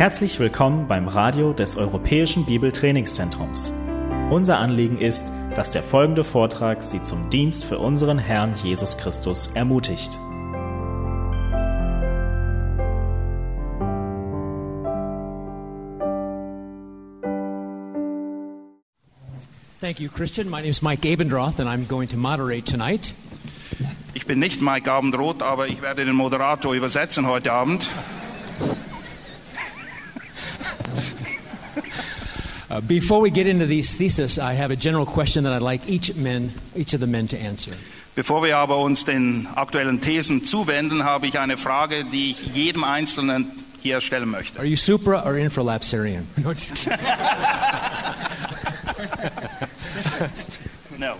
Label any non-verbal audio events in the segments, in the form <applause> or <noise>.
Herzlich willkommen beim Radio des Europäischen Bibeltrainingszentrums. Unser Anliegen ist, dass der folgende Vortrag Sie zum Dienst für unseren Herrn Jesus Christus ermutigt. Thank you, Christian. My name is Mike Abendroth, and I'm going to moderate tonight. Ich bin nicht Mike Abendroth, aber ich werde den Moderator übersetzen heute Abend. Uh, before we get into these theses, I have a general question that I'd like each men, each of the men to answer. Bevor wir aber uns den aktuellen Thesen zuwenden, habe ich eine Frage, die ich jedem Einzelnen hier stellen möchte. Are you supra or infralapsarian? <laughs> No, just kidding. No.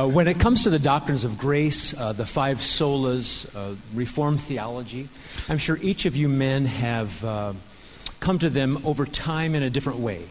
Uh, when it comes to the doctrines of grace, uh, the five solas, uh, Reformed theology, I'm sure each of you men have uh, come to them over time in a different way.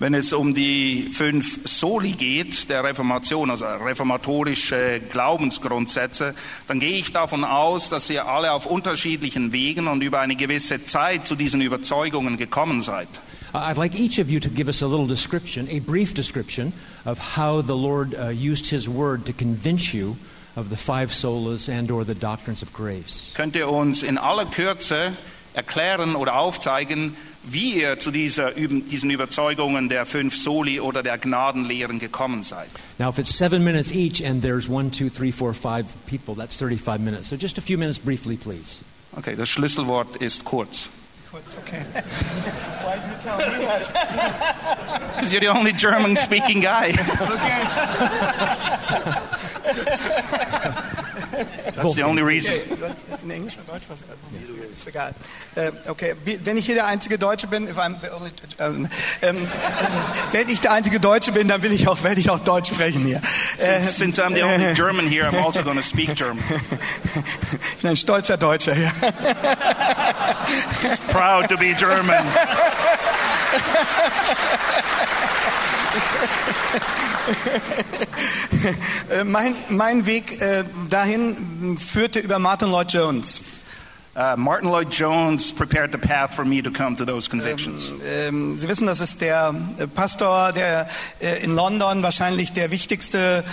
Wenn es um die fünf Soli geht, der Reformation, also reformatorische Glaubensgrundsätze, dann gehe ich davon aus, dass ihr alle auf unterschiedlichen Wegen und über eine gewisse Zeit zu diesen Überzeugungen gekommen seid. Uh, I'd like each of you to give us a little description, a brief description of how the Lord uh, used His Word to convince you of the five solas and/or the doctrines of grace. Könnt ihr uns in aller Kürze erklären oder aufzeigen, wie ihr zu dieser, diesen Überzeugungen der fünf Soli oder der Gnadenlehren gekommen seid? Now, if it's seven minutes each and there's one, two, three, four, five people, that's 35 minutes. So just a few minutes briefly, please. Okay, das Schlüsselwort ist kurz. It's okay. <laughs> Why you tell me that? <laughs> Because you're the only German-speaking guy. <laughs> That's the only reason. Okay, in Englisch oder Deutsch? Was, ist egal. Äh, okay, wenn ich hier der einzige Deutsche bin, if I'm the only, ähm, ähm, wenn ich der einzige Deutsche bin, dann will ich auch, werde ich auch Deutsch sprechen hier. Äh, Since I'm the only German here, I'm also going to speak German. ich bin ein stolzer Deutscher <laughs> Proud to be German. Äh, mein, mein Weg äh, dahin führte über Martin Lloyd Jones. Uh, Martin Lloyd Jones prepared the path for me to come to those convictions. Ähm, Sie wissen, das ist der äh, Pastor, der äh, in London wahrscheinlich der wichtigste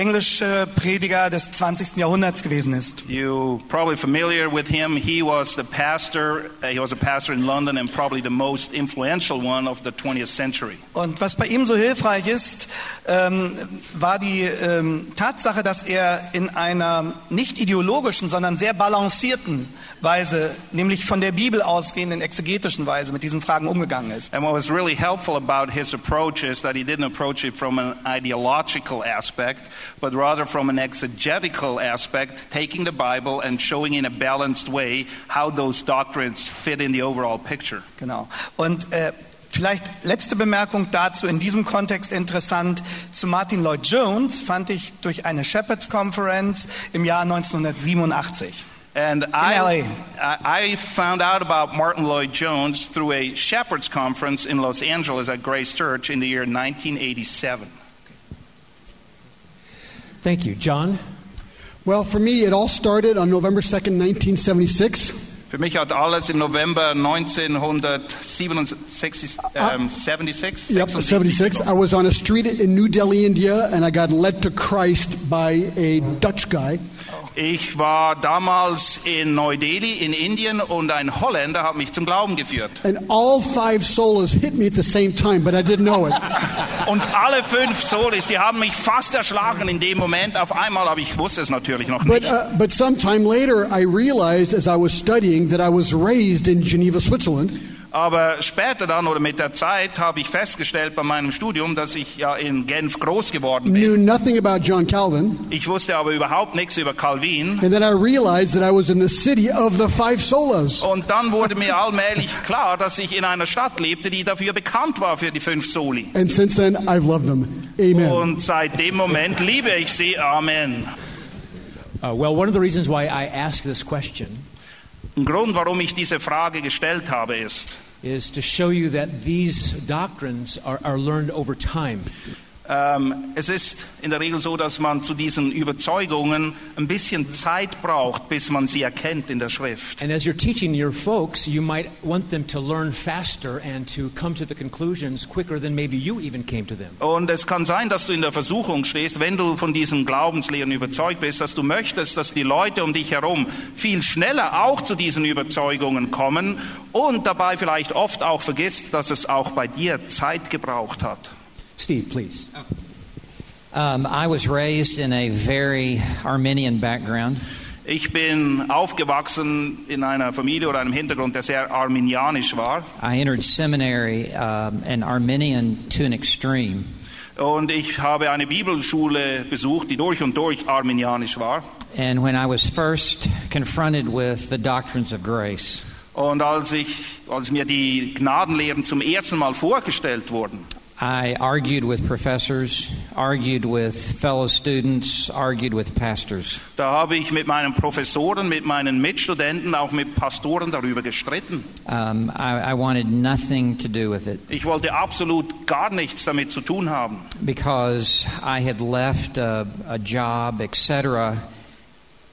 englische Prediger des 20. Jahrhunderts gewesen ist. You probably familiar with him. He was the pastor. Uh, he was a pastor in London and probably the most influential one of the 20th century. Und was bei ihm so hilfreich ist, ähm, war die ähm, Tatsache, dass er in einer nicht ideologischen, sondern sehr balancierten Weise, nämlich von der Bibel ausgehenden exegetischen Weise mit diesen Fragen umgegangen ist. And what was really helpful about his approach is that he didn't approach it from an ideological aspect, but rather from an exegetical aspect, taking the Bible and showing in a balanced way how those doctrines fit in the overall picture. Genau. Und äh, vielleicht letzte Bemerkung dazu in diesem Kontext interessant. Zu Martin Lloyd Jones fand ich durch eine Shepherds Conference im Jahr 1987. And I I found out about Martin Lloyd Jones through a shepherd's conference in Los Angeles at Grace Church in the year 1987. Thank you. John? Well, for me, it all started on November 2nd, 1976. Für mich hat alles im November 1976, ähm, um, 76, Yep, 76. I was on a street in New Delhi, India, and I got led to Christ by a Dutch guy. Ich war damals in Neu-Delhi in Indien und ein Holländer hat mich zum Glauben geführt. And all five solas hit me at the same time, but I didn't know it. <laughs> Und alle fünf Solis, die haben mich fast erschlagen in dem Moment. Auf einmal, aber ich wusste es natürlich noch But, nicht. uh, but sometime later, I realized as I was studying that I was raised in Geneva, Switzerland. Aber später dann oder mit der Zeit habe ich festgestellt bei meinem Studium, dass ich ja in Genf groß geworden bin. Knew nothing about John Calvin. Ich wusste aber überhaupt nichts über Calvin. And then I realized that I was in the city of the five solas. Und dann wurde mir allmählich klar, dass ich in einer Stadt lebte, die dafür bekannt war für die fünf Soli. And since then, I've loved them. Amen. Und seit dem Moment liebe ich sie. Amen. Uh, well, one of the reasons why I asked this question Ein Grund, warum ich diese Frage gestellt habe, ist, is to show you that these doctrines are, are learned over time. Ähm, es ist in der Regel so, dass man zu diesen Überzeugungen ein bisschen Zeit braucht, bis man sie erkennt in der Schrift. And as you're teaching your folks, you might want them to learn faster and to come to the conclusions quicker than maybe you even came to them. Und es kann sein, dass du in der Versuchung stehst, wenn du von diesen Glaubenslehren überzeugt bist, dass du möchtest, dass die Leute um dich herum viel schneller auch zu diesen Überzeugungen kommen und dabei vielleicht oft auch vergisst, dass es auch bei dir Zeit gebraucht hat. Steve, please. Um, I was raised in a very Armenian background. Ich bin aufgewachsen in einer Familie oder einem Hintergrund, der sehr arminianisch war. I entered seminary um, an Armenian to an extreme. Und ich habe eine Bibelschule besucht, die durch und durch arminianisch war. And when I was first confronted with the doctrines of grace, Und als, ich, als mir die Gnadenlehren zum ersten Mal vorgestellt wurden, I argued with professors, argued with fellow students, argued with pastors. da habe ich mit meinen Professoren, mit meinen Mitstudenten, auch mit Pastoren darüber gestritten. Um, I, I wanted nothing to do with it Ich wollte absolut gar nichts damit zu tun haben, because I had left a, a job, etc.,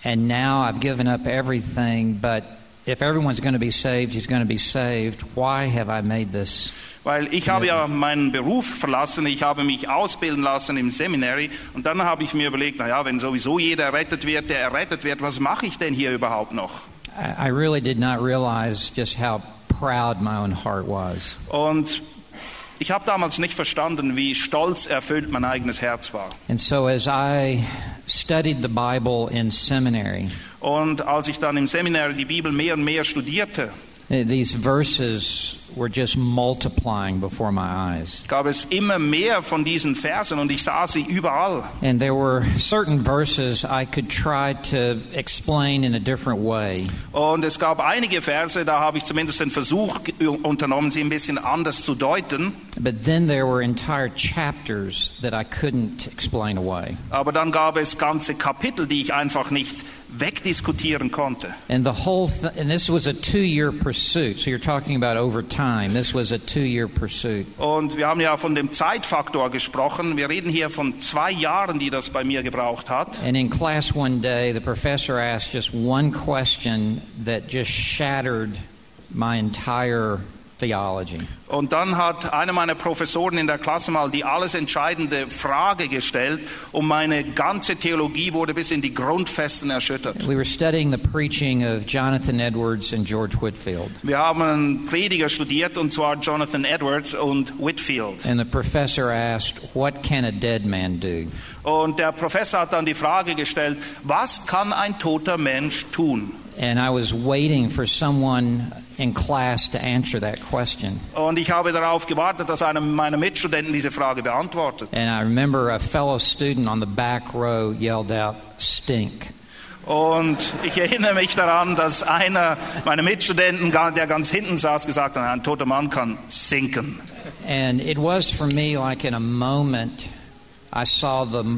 and now I've given up everything. But if everyone's going to be saved, he's going to be saved? Why have I made this? Weil ich habe ja meinen Beruf verlassen, ich habe mich ausbilden lassen im Seminary und dann habe ich mir überlegt, na ja, wenn sowieso jeder errettet wird, der errettet wird, was mache ich denn hier überhaupt noch? I, really did not realize just how proud my own heart was. Und ich habe damals nicht verstanden, wie stolz erfüllt mein eigenes Herz war. And so as I studied the Bible in seminary, Und als ich dann im Seminary die Bibel mehr und mehr studierte, these verses were just multiplying before my eyes. gab es immer mehr von diesen Versen und ich sah sie überall. And there were certain verses I could try to explain in a different way. Und es gab einige Verse, da habe ich zumindest den Versuch unternommen, sie ein bisschen anders zu deuten. But then there were entire chapters that I couldn't explain away. Aber dann gab es ganze Kapitel, die ich einfach nicht wegdiskutieren konnte. And the whole th- and this was a 2-year pursuit. So you're talking about over time. This was a 2-year pursuit. Und wir haben ja von dem Zeitfaktor gesprochen. Wir reden hier von zwei Jahren, die das bei mir gebraucht hat. And in class one day, the professor asked just one question that just shattered my entire theology. Und dann hat einer meiner Professoren in der Klasse mal die alles entscheidende Frage gestellt und meine ganze Theologie wurde bis in die Grundfesten erschüttert. We were studying the preaching of Jonathan Edwards and George Whitfield. Wir haben einen Prediger studiert und zwar Jonathan Edwards und Whitfield. And the professor asked, What can a dead man do? Und der Professor hat dann die Frage gestellt, was kann ein toter Mensch tun? And I was waiting for someone in class to answer that question. Und ich habe darauf gewartet, dass einer meiner Mitstudenten diese Frage beantwortet. And I remember a fellow student on the back row yelled out, Stink. Und ich erinnere mich daran, dass einer meiner Mitstudenten, der ganz hinten saß, gesagt hat, ein toter Mann kann sinken. And it was for me like in a moment, I saw the,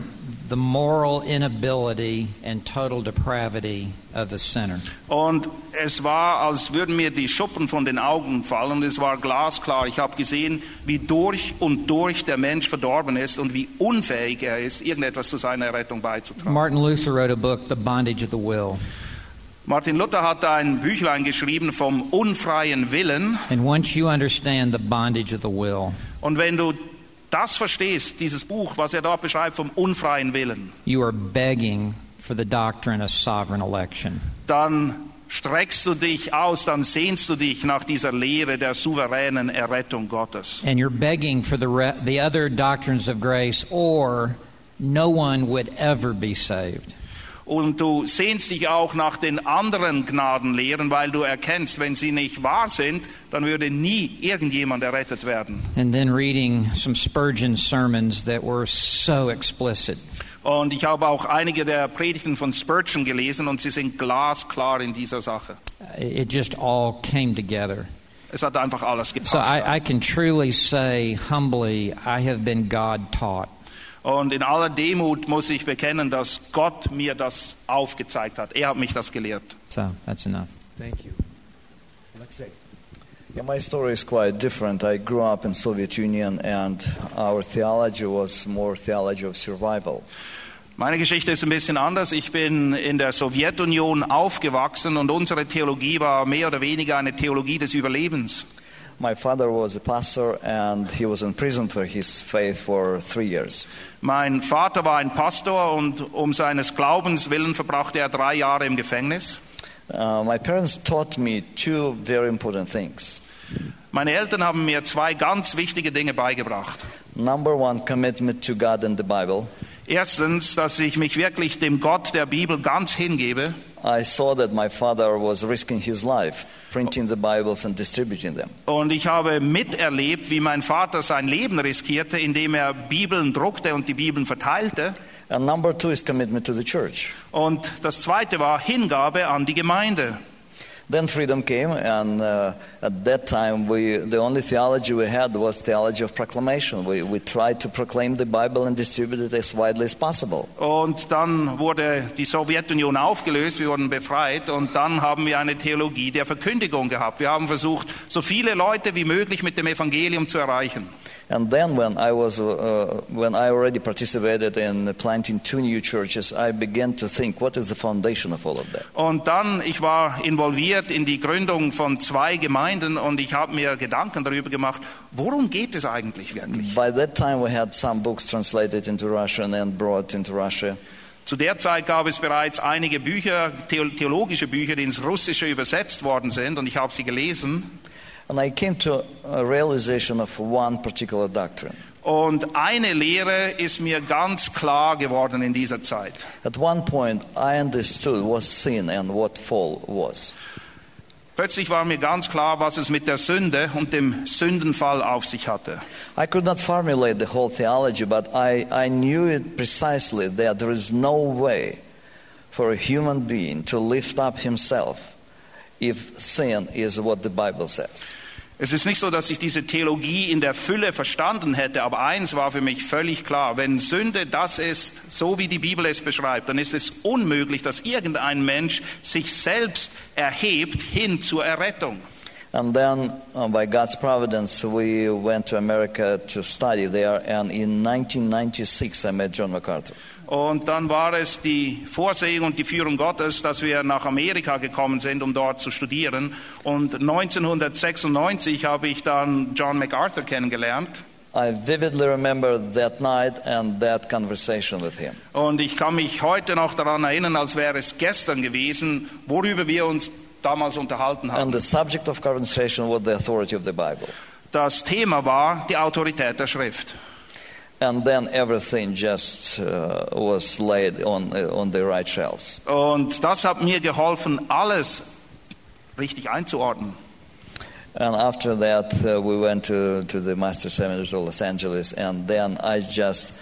the moral inability and total depravity of the sinner. Und es war, als würden mir die Schuppen von den Augen fallen. Und es war glasklar. Ich habe gesehen, wie durch und durch der Mensch verdorben ist und wie unfähig er ist, irgendetwas zu seiner Rettung beizutragen. Martin Luther wrote a book, The Bondage of the Will. Martin Luther hat ein Büchlein geschrieben vom unfreien Willen. And once you understand the bondage of the will, Und wenn du das verstehst, dieses Buch, was er dort beschreibt vom unfreien Willen, you are begging for the doctrine of sovereign election. dann streckst du dich aus, dann sehnst du dich nach dieser Lehre der souveränen Errettung Gottes. And you're begging for the, the other doctrines of grace, or no one would ever be saved. Und du sehnst dich auch nach den anderen Gnadenlehren, weil du erkennst, wenn sie nicht wahr sind, dann würde nie irgendjemand errettet werden. And then reading some Spurgeon sermons that were so explicit. Und ich habe auch einige der Predigten von Spurgeon gelesen und sie sind glasklar in dieser Sache. It just all came together. Es hat einfach alles So gepasst. I, I can truly say humbly, I have been God taught. Und in aller Demut muss ich bekennen, dass Gott mir das aufgezeigt hat. Er hat mich das gelehrt. So that's enough. Thank you. Alexei. Yeah, my story is quite different. I grew up in Soviet Union, and our theology was more theology of survival. Meine Geschichte ist ein bisschen anders. Ich bin in der Sowjetunion aufgewachsen und unsere Theologie war mehr oder weniger eine Theologie des Überlebens. My father was a pastor, and he was in prison for his faith for three years. Mein Vater war ein Pastor und um seines Glaubens willen verbrachte er drei Jahre im Gefängnis. Uh, my parents taught me two very important things. Meine Eltern haben mir zwei ganz wichtige Dinge beigebracht. Number one, commitment to God and the Bible. Erstens, dass ich mich wirklich dem Gott der Bibel ganz hingebe. I saw that my father was risking his life, printing the Bibles and distributing them. Und ich habe miterlebt, wie mein Vater sein Leben riskierte, indem er Bibeln druckte und die Bibeln verteilte. And number two is commitment to the church. Und das zweite war Hingabe an die Gemeinde. Then freedom came, and uh, at that time, we, the only theology we had was theology of proclamation. We, we tried to proclaim the Bible and distribute it as widely as possible. Und dann wurde die Sowjetunion aufgelöst, wir wurden befreit und dann haben wir eine Theologie der Verkündigung gehabt. Wir haben versucht, so viele Leute wie möglich mit dem Evangelium zu erreichen. And then, when I was, uh, when I already participated in planting two new churches, I began to think, what is the foundation of all of that? Und dann, ich war involviert in die Gründung von zwei Gemeinden und ich habe mir Gedanken darüber gemacht, worum geht es eigentlich wirklich? By that time, we had some books translated into Russian and brought into Russia. Zu der Zeit gab es bereits einige Bücher, theologische Bücher, die ins Russische übersetzt worden sind und ich habe sie gelesen. And I came to a realization of one particular doctrine. Und eine Lehre ist mir ganz klar geworden in dieser Zeit. At one point, I understood what sin and what fall was. Plötzlich war mir ganz klar, was es mit der Sünde und dem Sündenfall auf sich hatte. I could not formulate the whole theology, but I, I knew it precisely that there is no way for a human being to lift up himself if sin is what the Bible says. Es ist nicht so, dass ich diese Theologie in der Fülle verstanden hätte, aber eins war für mich völlig klar. Wenn Sünde das ist, so wie die Bibel es beschreibt, dann ist es unmöglich, dass irgendein Mensch sich selbst erhebt hin zur Errettung. And then, uh, by God's providence, we went to America to study there, and in 1996, I met John MacArthur. Und dann war es die Vorsehung und die Führung Gottes, dass wir nach Amerika gekommen sind, um dort zu studieren. Und 1996 habe ich dann John MacArthur kennengelernt. I vividly remember that night and that conversation with him. Und ich kann mich heute noch daran erinnern, als wäre es gestern gewesen, worüber wir uns damals unterhalten haben. And the subject of conversation was the authority of the Bible. Das Thema war die Autorität der Schrift. And then everything just uh, was laid on, uh, on the right shelves. Und das hat mir geholfen, alles richtig einzuordnen. And after that, uh, we went to, to the Master Seminary to Los Angeles, and then I just,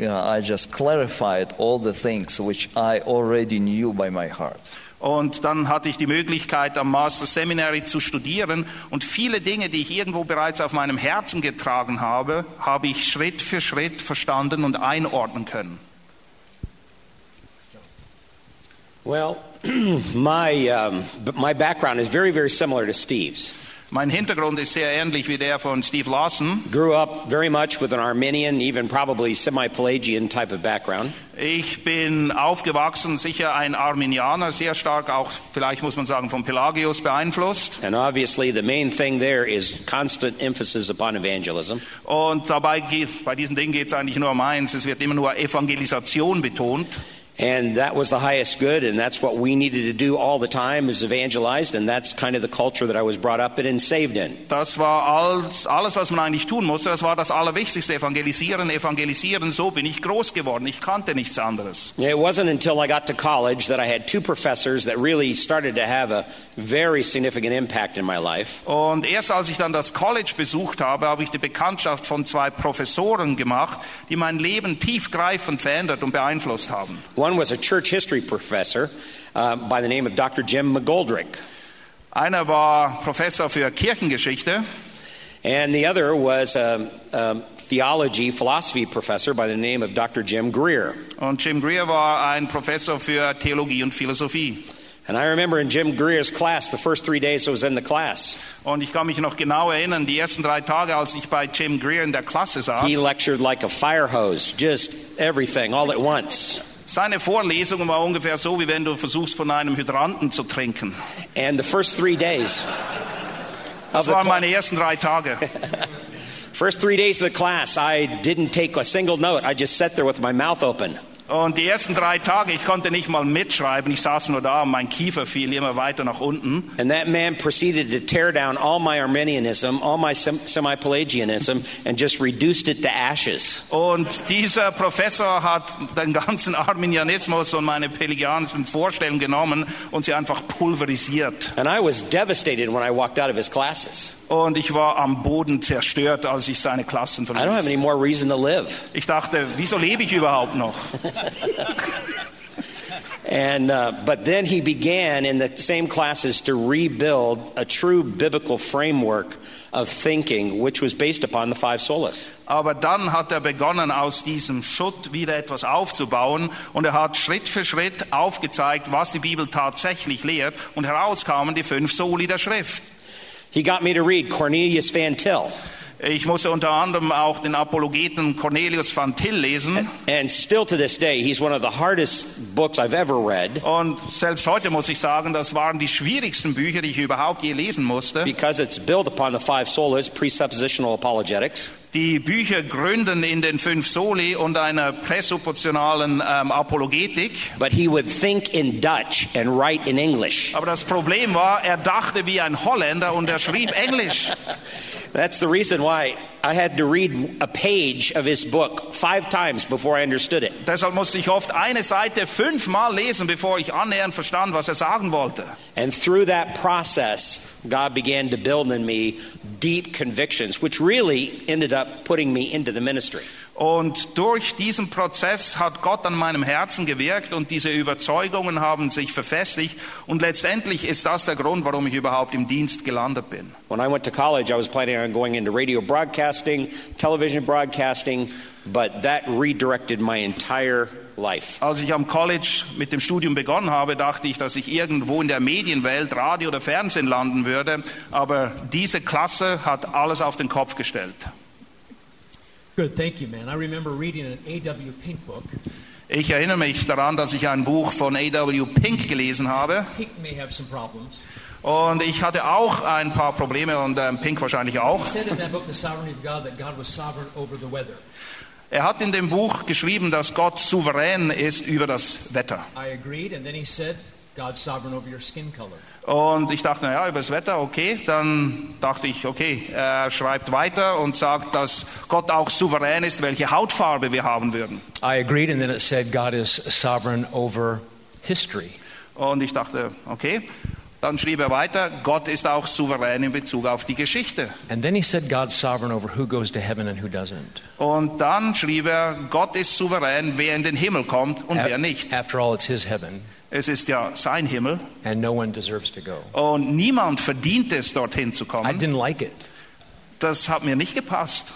uh, I just clarified all the things which I already knew by my heart. Und dann hatte ich die Möglichkeit, am Master Seminary zu studieren. Und viele Dinge, die ich irgendwo bereits auf meinem Herzen getragen habe, habe ich Schritt für Schritt verstanden und einordnen können. Well, <clears throat> my, um, b- my background is very, very similar to Steve's. Mein Hintergrund ist sehr ähnlich wie der von Steve Lawson. Grew up very much with an Arminian, even probably semi Pelagian type of background. Ich bin aufgewachsen, sicher ein Arminianer, sehr stark auch, vielleicht muss man sagen, von Pelagius beeinflusst. And obviously, the main thing there is constant emphasis upon evangelism. Und dabei geht, bei diesen Dingen geht es eigentlich nur um eins, es wird immer nur Evangelisation betont. And that was the highest good, and that's what we needed to do all the time is evangelized, and that's kind of the culture that I was brought up in and saved in. Das war alles, alles, was man eigentlich tun musste. Das war das Allerwichtigste. Evangelisieren, evangelisieren. So bin ich groß geworden. Ich kannte nichts anderes. It wasn't until I got to college that I had two professors that really started to have a very significant impact in my life. Und erst als ich dann das College besucht habe, habe ich die Bekanntschaft von zwei Professoren gemacht, die mein Leben tiefgreifend verändert und beeinflusst haben. One was a church history professor uh, by the name of Dr. Jim McGoldrick, Einer war Professor für Kirchengeschichte and the other was a, a theology philosophy professor by the name of Dr. Jim Greer. und Jim Greer war ein Professor für Theologie und Philosophie. And I remember in Jim Greer's class, the first three days I was in the class, Und ich kann mich noch genau erinnern, die ersten drei Tage, als ich bei Jim Greer in der Klasse saß, he lectured like a fire hose, just everything all at once. Seine Vorlesung war ungefähr so, wie wenn du versuchst, von einem Hydranten zu trinken. And the first three days Das waren meine ersten drei Tage. <laughs> first three days of the class, I didn't take a single note. I just sat there with my mouth open. Und die ersten drei Tage, ich konnte nicht mal mitschreiben. Ich saß nur da und mein Kiefer fiel immer weiter nach unten. And that man proceeded to tear down all my Arminianism, all my semi Pelagianism, and just reduced it to ashes. Und dieser Professor hat den ganzen Arminianismus und meine pelagianischen Vorstellungen genommen und sie einfach pulverisiert. And I was devastated when I walked out of his classes. Und ich war am Boden zerstört, als ich seine Klassen I don't have any verließ. more reason to live. Ich dachte, wieso lebe ich überhaupt noch? <laughs> And uh, but then he began in the same classes to rebuild a true biblical framework of thinking, which was based upon the five solas. Aber dann hat er begonnen, aus diesem Schutt wieder etwas aufzubauen und er hat Schritt für Schritt aufgezeigt, was die Bibel tatsächlich lehrt und herauskamen die fünf Soli der Schrift. He got me to read Cornelius Van Til. Ich musste unter anderem auch den Apologeten Cornelius van Til lesen And still to this day, he's one of the hardest books I've ever read und selbst heute muss ich sagen, das waren die schwierigsten Bücher, die ich überhaupt je lesen musste. because it's built upon the five solas, presuppositional apologetics. Die Bücher gründen in den fünf Soli und einer präsuppositionalen ähm, Apologetik. But he would think in Dutch and write in English. Aber das Problem war, er dachte wie ein Holländer und er schrieb Englisch. <laughs> That's the reason why I had to read a page of his book five times before I understood it. Deshalb musste ich oft eine Seite fünfmal lesen, bevor ich annähernd verstand, was er sagen wollte. And through that process, God began to build in me deep convictions, which really ended up putting me into the ministry. Und durch diesen Prozess hat Gott an meinem Herzen gewirkt und diese Überzeugungen haben sich verfestigt. Und letztendlich ist das der Grund, warum ich überhaupt im Dienst gelandet bin. When I went to college, I was planning on going into radio broadcasting, television broadcasting, but that redirected my entire life. Als ich am College mit dem Studium begonnen habe, dachte ich, dass ich irgendwo in der Medienwelt, Radio oder Fernsehen landen würde. Aber diese Klasse hat alles auf den Kopf gestellt. Good, thank you, man. I remember reading an A.W. Pink book. Ich erinnere mich daran, dass ich ein Buch von A.W. Pink gelesen habe. Pink may have some problems. Und ich hatte auch ein paar Probleme und ähm, Pink wahrscheinlich auch. He said in that book, The Sovereignty of God, that God was sovereign over the weather. Er hat in dem Buch geschrieben, dass Gott souverän ist über das Wetter. Said. Und ich dachte, naja, über das Wetter, okay. Dann dachte ich, okay, er schreibt weiter und sagt, dass Gott auch souverän ist, welche Hautfarbe wir haben würden. I agreed, and then it said, God is sovereign over history. Und ich dachte, okay. Dann schrieb er weiter, Gott ist auch souverän in Bezug auf die Geschichte. Und dann schrieb er, Gott ist souverän, wer in den Himmel kommt und wer nicht. After all, it's his heaven, Es ist ja sein Himmel and no one deserves to go. und niemand verdient es, dorthin zu I kommen. didn't like it. Das hat mir nicht gepasst.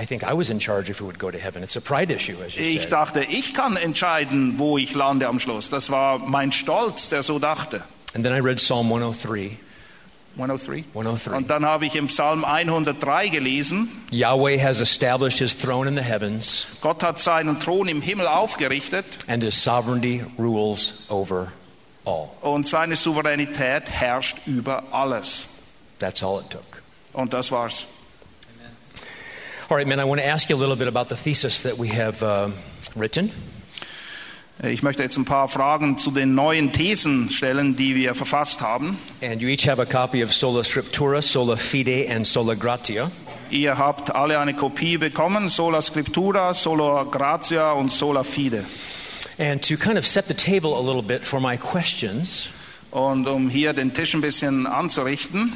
I think I was in charge if it would go to heaven. It's a pride issue, as you Ich said. dachte, ich kann entscheiden, wo ich lande am Schluss. Das war mein Stolz, der so dachte. And then I read Psalm 103. 103. 103. Und dann habe ich im Psalm 103 gelesen, Yahweh has established his throne in the heavens, Gott hat seinen Thron im Himmel aufgerichtet and his sovereignty rules over all. und seine Souveränität herrscht über alles. That's all it took. Und das war's. All right, man, I want to ask you a little bit about the thesis that we have uh, written. Ich möchte jetzt ein paar Fragen zu den neuen Thesen stellen, die wir verfasst haben. And you each have a copy of Sola Scriptura, Sola Fide, and Sola Gratia. Ihr habt alle eine Kopie bekommen, Sola Scriptura, Sola Gratia und Sola Fide. And to kind of set the table a little bit for my questions, Und um hier den Tisch ein bisschen anzurichten,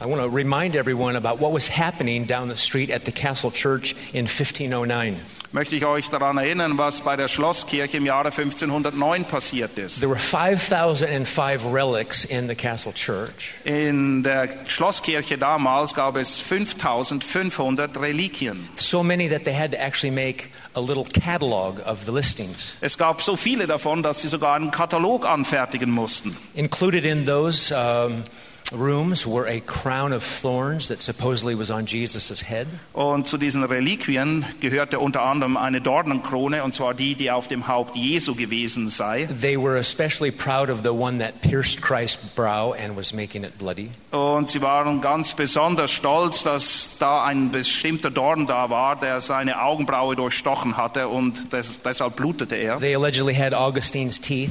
I want to remind everyone about what was happening down the street at the Castle Church in 1509. möchte ich euch daran erinnern, was bei der Schlosskirche im Jahre 1509 passiert ist. There were 5,005 relics in the castle church. In der Schlosskirche damals gab es 5500 Reliquien. So many that they had to actually make a little catalog of the listings. Es gab so viele davon, dass sie sogar einen Katalog anfertigen mussten. Included in those um, rooms were a crown of thorns that supposedly was on Jesus' head. Und zu diesen Reliquien gehörte unter anderem eine Dornenkrone, und zwar die, die auf dem Haupt Jesu gewesen sei. They were especially proud of the one that pierced Christ's brow and was making it bloody. Und sie waren ganz besonders stolz, dass da ein bestimmter Dorn da war, der seine Augenbraue durchstochen hatte und des, deshalb blutete er. They allegedly had Augustine's teeth,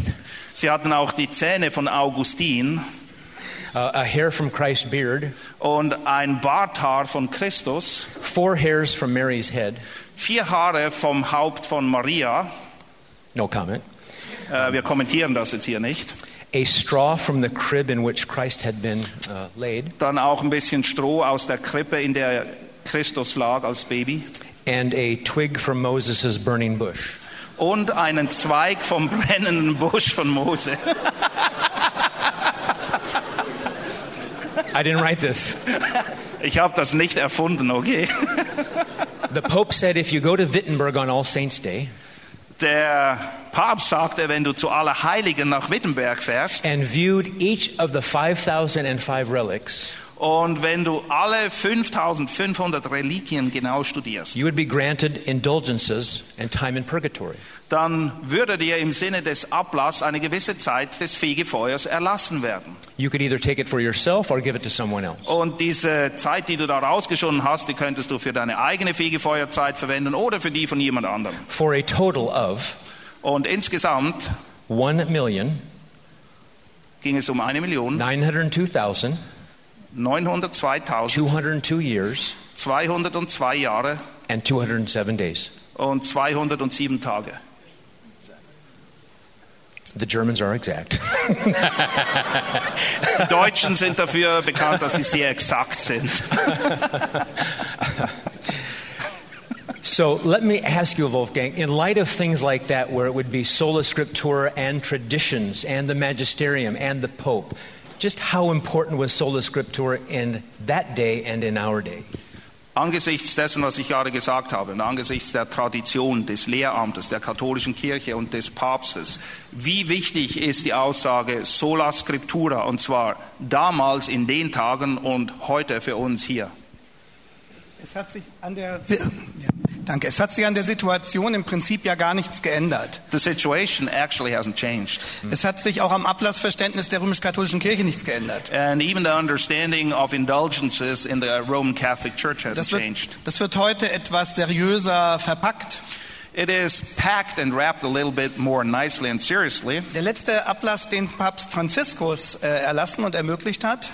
Sie hatten auch die Zähne von Augustin a hair from Christ's beard, und ein Barthaar von Christus, four hairs from Mary's head. vier Haare vom Haupt von Maria. No comment. Äh, wir kommentieren das jetzt hier nicht. A straw from the crib in which Christ had been uh, laid, Dann auch ein bisschen Stroh aus der Krippe, in der Christus lag als Baby. and a twig from Moses' burning bush. Und einen Zweig vom brennenden Busch von Mose. <laughs> I didn't write this. Ich habe das nicht erfunden, okay? <laughs> The Pope said if you go to Wittenberg on All Saints' Day Der Papst sagte, wenn du zu Allerheiligen nach Wittenberg fährst and viewed each of the 5,005 relics, und wenn du alle 5500 Reliquien genau studierst, you would be granted indulgences and time in purgatory. Dann würde dir im Sinne des Ablasses eine gewisse Zeit des Fegefeuers erlassen werden. You could either take it for yourself or give it to someone else. Und diese Zeit, die du da rausgeschonnen hast, die könntest du für deine eigene Fegefeuerzeit verwenden oder für die von jemand anderem. For a total of Und insgesamt 1,902,202 ging es um eine Million 902.202 years Jahre and 207 days. und 207 Tage. The Germans are exact. Die Deutschen sind dafür bekannt, dass sie sehr exakt sind. So let me ask you, Wolfgang, in light of things like that, where it would be sola scriptura and traditions and the magisterium and the pope, just how important was sola scriptura in that day and in our day? Angesichts dessen, was ich gerade gesagt habe, und angesichts der Tradition des Lehramtes, der katholischen Kirche und des Papstes, wie wichtig ist die Aussage sola scriptura, und zwar damals in den Tagen und heute für uns hier? Es hat sich an der, ja, danke. Es hat sich an der Situation im Prinzip ja gar nichts geändert. The situation actually hasn't changed. Es hat sich auch am Ablassverständnis der römisch-katholischen Kirche nichts geändert. And even the understanding of indulgences in the Roman Catholic Church hasn't Das wird, changed. das wird heute etwas seriöser verpackt. It is packed and wrapped a little bit more nicely and seriously. Der letzte Ablass, den Papst Franziskus äh, erlassen und ermöglicht hat,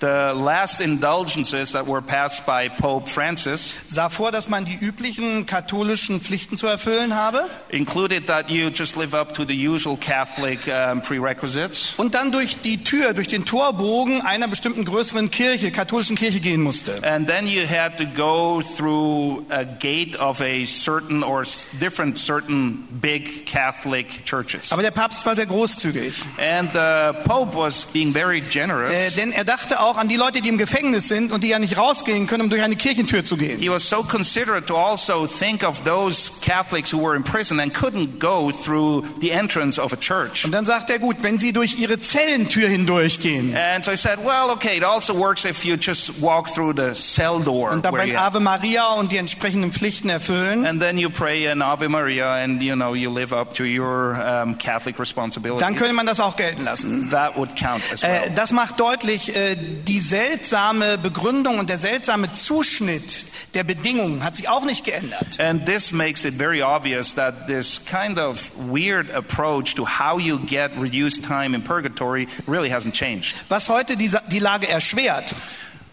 The last indulgences that were passed by Pope Francis sah vor, dass man die üblichen katholischen Pflichten zu erfüllen habe included that you just live up to the usual Catholic um, prerequisites. und dann durch die Tür, durch den Torbogen einer bestimmten größeren Kirche, katholischen Kirche gehen musste. And then you had to go through a gate of a certain or different certain big Catholic churches. Aber der Papst war sehr großzügig, And the Pope was being very äh, generous. denn er dachte auch an die Leute, die im Gefängnis sind und die ja nicht rausgehen können, um durch eine Kirchentür zu gehen. He was so considerate to also think of those Catholics who were in prison and couldn't go through the entrance of a church. Und dann sagt er, gut, wenn Sie durch Ihre Zellentür hindurchgehen And so I said, well, okay, it also works if you just walk through the cell door. und dabei Ave Maria und die entsprechenden Pflichten erfüllen, and then you pray an Ave Maria and, you know, you live up to your um, Catholic responsibilities. dann könnte man das auch gelten lassen. that would count as Äh, well. das macht deutlich, äh, die seltsame Begründung und der seltsame Zuschnitt der Bedingungen hat sich auch nicht geändert. And this makes it very obvious that this kind of weird approach to how you get reduced time in purgatory really hasn't changed. Was heute die, die Lage erschwert,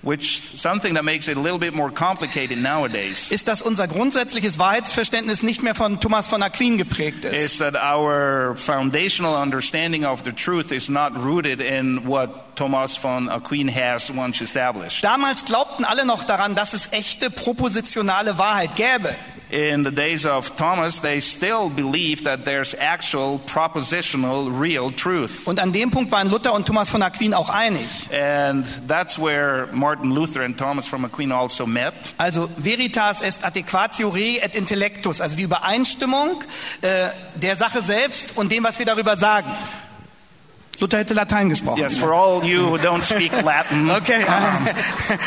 Which something that makes it a little bit more complicated nowadays ist, dass unser grundsätzliches Wahrheitsverständnis nicht mehr von Thomas von Aquin geprägt ist. is that our foundational understanding of the truth is not rooted in what Thomas von Aquin has once established. Damals glaubten alle noch daran, dass es echte propositionale Wahrheit gäbe. In the days of Thomas, they still believe that there's actual propositional real truth. Und an dem Punkt waren Luther und Thomas von Aquin auch einig. And that's where Martin Luther and Thomas from Aquin also met. Also veritas est adequatio re et intellectus, also die Übereinstimmung äh, der Sache selbst und dem, was wir darüber sagen. Luther hätte Latein gesprochen. Yes, for all you who don't speak Latin, <laughs> Okay.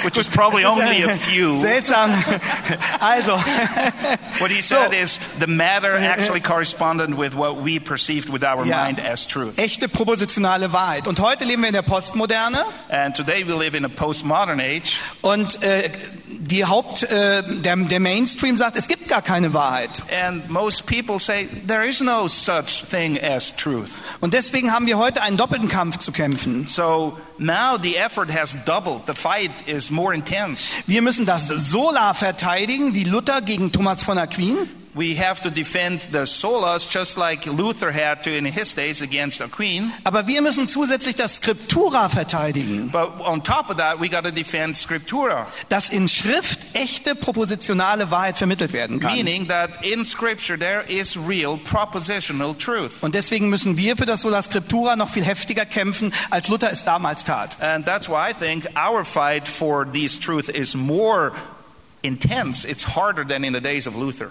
which is probably <laughs> only a <laughs> few. Seltsam. Also, What he So- said is the matter actually corresponded with what we perceived with our Ja. mind as truth. echte propositionale Wahrheit. Und heute leben wir in der Postmoderne And today we live in a postmodern age, und äh, die Haupt, äh, der, der Mainstream sagt, es gibt gar keine Wahrheit. and most people say there is no such thing as truth. Und deswegen haben wir heute einen doppelten Kampf zu kämpfen. So now the effort has doubled. The fight is more intense. Wir müssen das Sola verteidigen, wie Luther gegen Thomas von Aquin. We have to defend the solas just like Luther had to in his days against Aquin. Aber wir müssen zusätzlich das Scriptura verteidigen, But on top of that, we got to defend Scriptura, dass in Schrift echte propositionale Wahrheit vermittelt werden kann. meaning that in Scripture there is real propositional truth. Und deswegen müssen wir für das Sola Scriptura noch viel heftiger kämpfen, als Luther es damals tat. And that's why I think our fight for this truth is more intense. It's harder than in the days of Luther.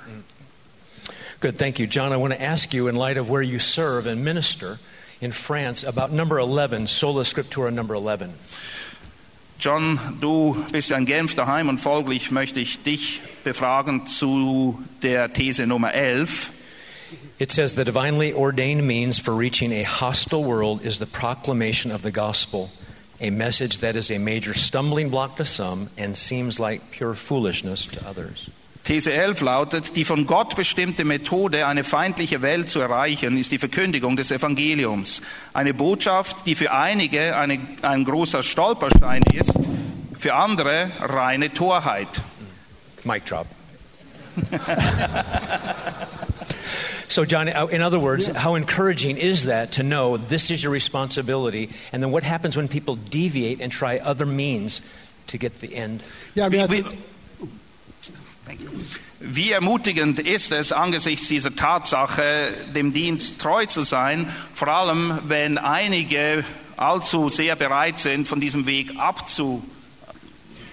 Good, thank you. John, I want to ask you, in light of where you serve and minister in France, about number 11, Sola Scriptura number 11. John, du bist in Genf daheim und folglich möchte ich dich befragen zu der These Nummer 11. It says the divinely ordained means for reaching a hostile world is the proclamation of the gospel, a message that is a major stumbling block to some and seems like pure foolishness to others. These 11 lautet, die von Gott bestimmte Methode, eine feindliche Welt zu erreichen, ist die Verkündigung des Evangeliums. Eine Botschaft, die für einige eine, ein großer Stolperstein ist, für andere reine Torheit. Mic drop. <laughs> so, John, uh, in other words, how encouraging is that to know this is your responsibility? And then what happens when people deviate and try other means to get the end? Yeah, I mean, Wie, that's- wie, wie ermutigend ist es, angesichts dieser Tatsache, dem Dienst treu zu sein, vor allem wenn einige allzu sehr bereit sind, von diesem Weg abzu,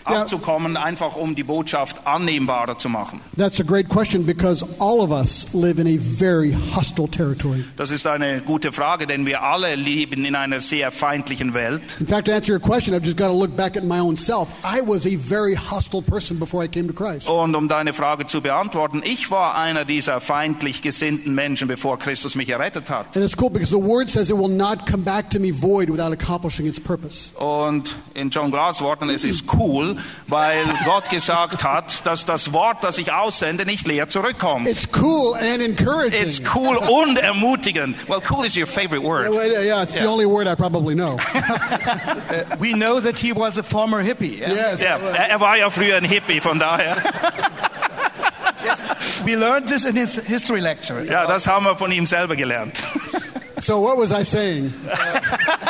Ja. abzukommen, einfach um die Botschaft annehmbarer zu machen. that's a great question because all of us live in a very hostile territory. Das ist eine gute Frage, denn wir alle leben in einer sehr feindlichen Welt. In fact, to answer your question, I've just got to look back at my own self. I was a very hostile person before I came to Christ. Und um deine Frage zu beantworten, ich war einer dieser feindlich gesinnten Menschen, bevor Christus mich errettet hat. And it's cool because the word says it will not come back to me void without accomplishing its purpose. Und in John Glas Worten, es ist cool, weil Gott gesagt hat, dass das Wort, das ich aussende, nicht leer zurückkommt. It's cool and encouraging. It's cool und ermutigend. Well, cool is your favorite Yeah, word. well, yeah, yeah, it's the only word I probably know. <laughs> We know that he was a former hippie. yeah? yes. Er er war ja früher ein Hippie, von daher. We learned this in his history lecture. Ja, das haben wir von ihm selber gelernt. So what was I saying? <laughs>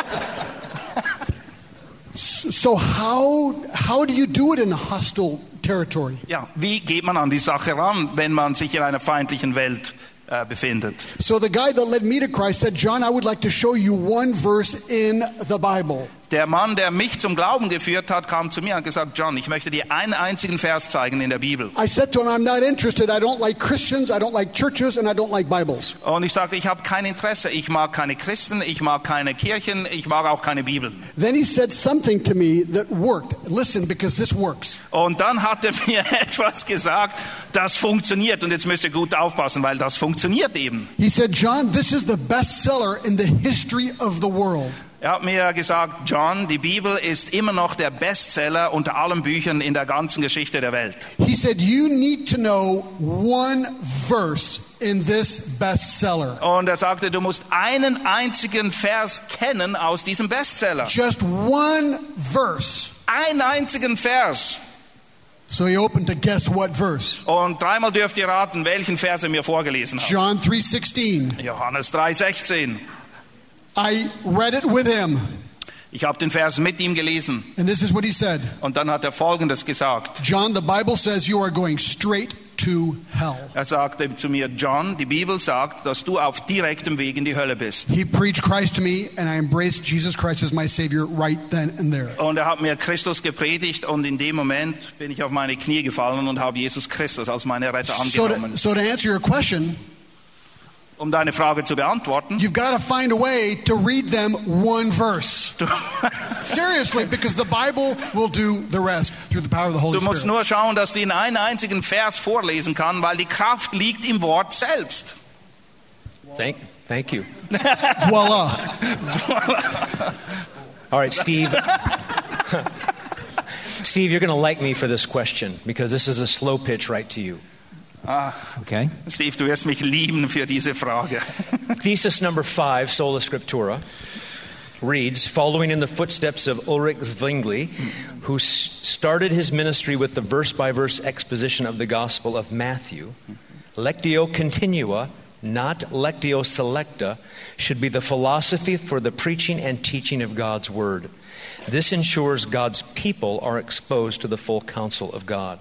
so how how do you do it in a hostile territory? Ja, wie geht man an die Sache ran, wenn man sich in einer feindlichen Welt äh, befindet? So the guy that led me to Christ said, "John, I would like to show you one verse in the Bible." Der Mann, der mich zum Glauben geführt hat, kam zu mir und hat gesagt, John, ich möchte dir einen einzigen Vers zeigen in der Bibel. I said to him, "I'm not interested. I don't like Christians. I don't like churches, and I don't like Bibles." Und ich sagte, ich habe kein Interesse. Ich mag keine Christen, ich mag keine Kirchen, ich mag auch keine Bibel. Then he said something to me that worked. Listen, because this works. Und dann hat er <laughs> mir etwas gesagt, das funktioniert. Und jetzt müsst ihr gut aufpassen, weil das funktioniert eben. He said, "John, this is the bestseller in the history of the world." Er hat mir gesagt, John, die Bibel ist immer noch der Bestseller unter allen Büchern in der ganzen Geschichte der Welt. He said, You need to know one verse in this bestseller. Und er sagte, du musst einen einzigen Vers kennen aus diesem Bestseller. Just one verse. Einen einzigen Vers. So he opened to guess what verse? Und dreimal dürft ihr raten, welchen Vers er mir vorgelesen hat. John 3:16. Johannes 3,16. I read it with him, Ich habe den Vers mit ihm gelesen. and this is what he said. Und dann hat er Folgendes gesagt. John, the Bible says you are going straight to hell. Er sagte zu mir, John, die Bibel sagt, dass du auf direktem Weg in die Hölle bist. He preached Christ to me, and I embraced Jesus Christ as my Savior right then and there. Und er hat mir Christus gepredigt und in dem Moment bin ich auf meine Knie gefallen und habe Jesus Christus als meine Retter So angenommen. to, so to answer your question, Um deine Frage zu beantworten, you've got to find a way to read them one verse. <laughs> Seriously, because the Bible will do the rest through the power of the Holy du musst Spirit. nur schauen, dass du ihn einen einzigen Vers vorlesen kann, weil die Kraft liegt im Wort selbst. Thank, thank you. <laughs> Voila. All right, Steve. <laughs> Steve, you're going to like me for this question because this is a slow pitch right to you. Ah, okay. Steve, du wirst mich lieben für diese Frage. <laughs> Thesis number five, Sola Scriptura, reads Following in the footsteps of Ulrich Zwingli, who started his ministry with the verse by verse exposition of the Gospel of Matthew, Lectio Continua, not Lectio Selecta, should be the philosophy for the preaching and teaching of God's Word. This ensures God's people are exposed to the full counsel of God.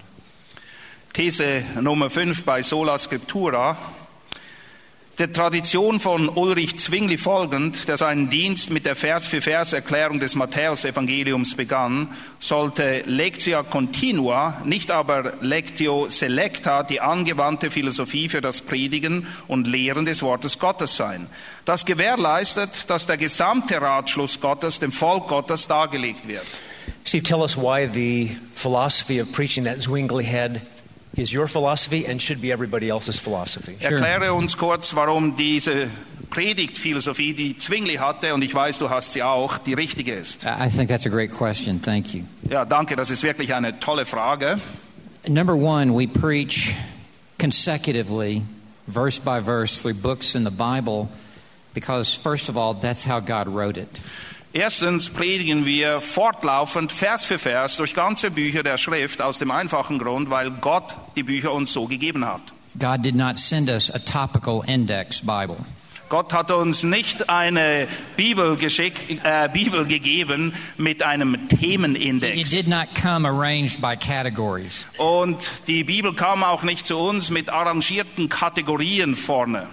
These Nummer 5 bei Sola Scriptura. Der Tradition von Ulrich Zwingli folgend, der seinen Dienst mit der Vers-für-Vers-Erklärung des Matthäusevangeliums begann, sollte Lectio Continua, nicht aber Lectio Selecta, die angewandte Philosophie für das Predigen und Lehren des Wortes Gottes sein. Das gewährleistet, dass der gesamte Ratschluss Gottes dem Volk Gottes dargelegt wird. Steve, tell us why the philosophy of preaching that Zwingli had is your philosophy and should be everybody else's philosophy. Sure. Erkläre uns kurz, warum diese Predigtphilosophie, die Zwingli hatte, und ich weiß, du hast sie auch, die richtige ist. I I think that's a great question. Thank you. Ja, danke, das ist wirklich eine tolle Frage. Number one, we preach consecutively, verse by verse, through books in the Bible, because, first of all, that's how God wrote it. Erstens predigen wir fortlaufend Vers für Vers durch ganze Bücher der Schrift aus dem einfachen Grund, weil Gott die Bücher uns so gegeben hat. God did not send us a topical index Bible. Gott hat uns nicht eine Bibel, geschick, äh, Bibel gegeben mit einem Themenindex. did not come arranged by categories. Und die Bibel kam auch nicht zu uns mit arrangierten Kategorien vorne.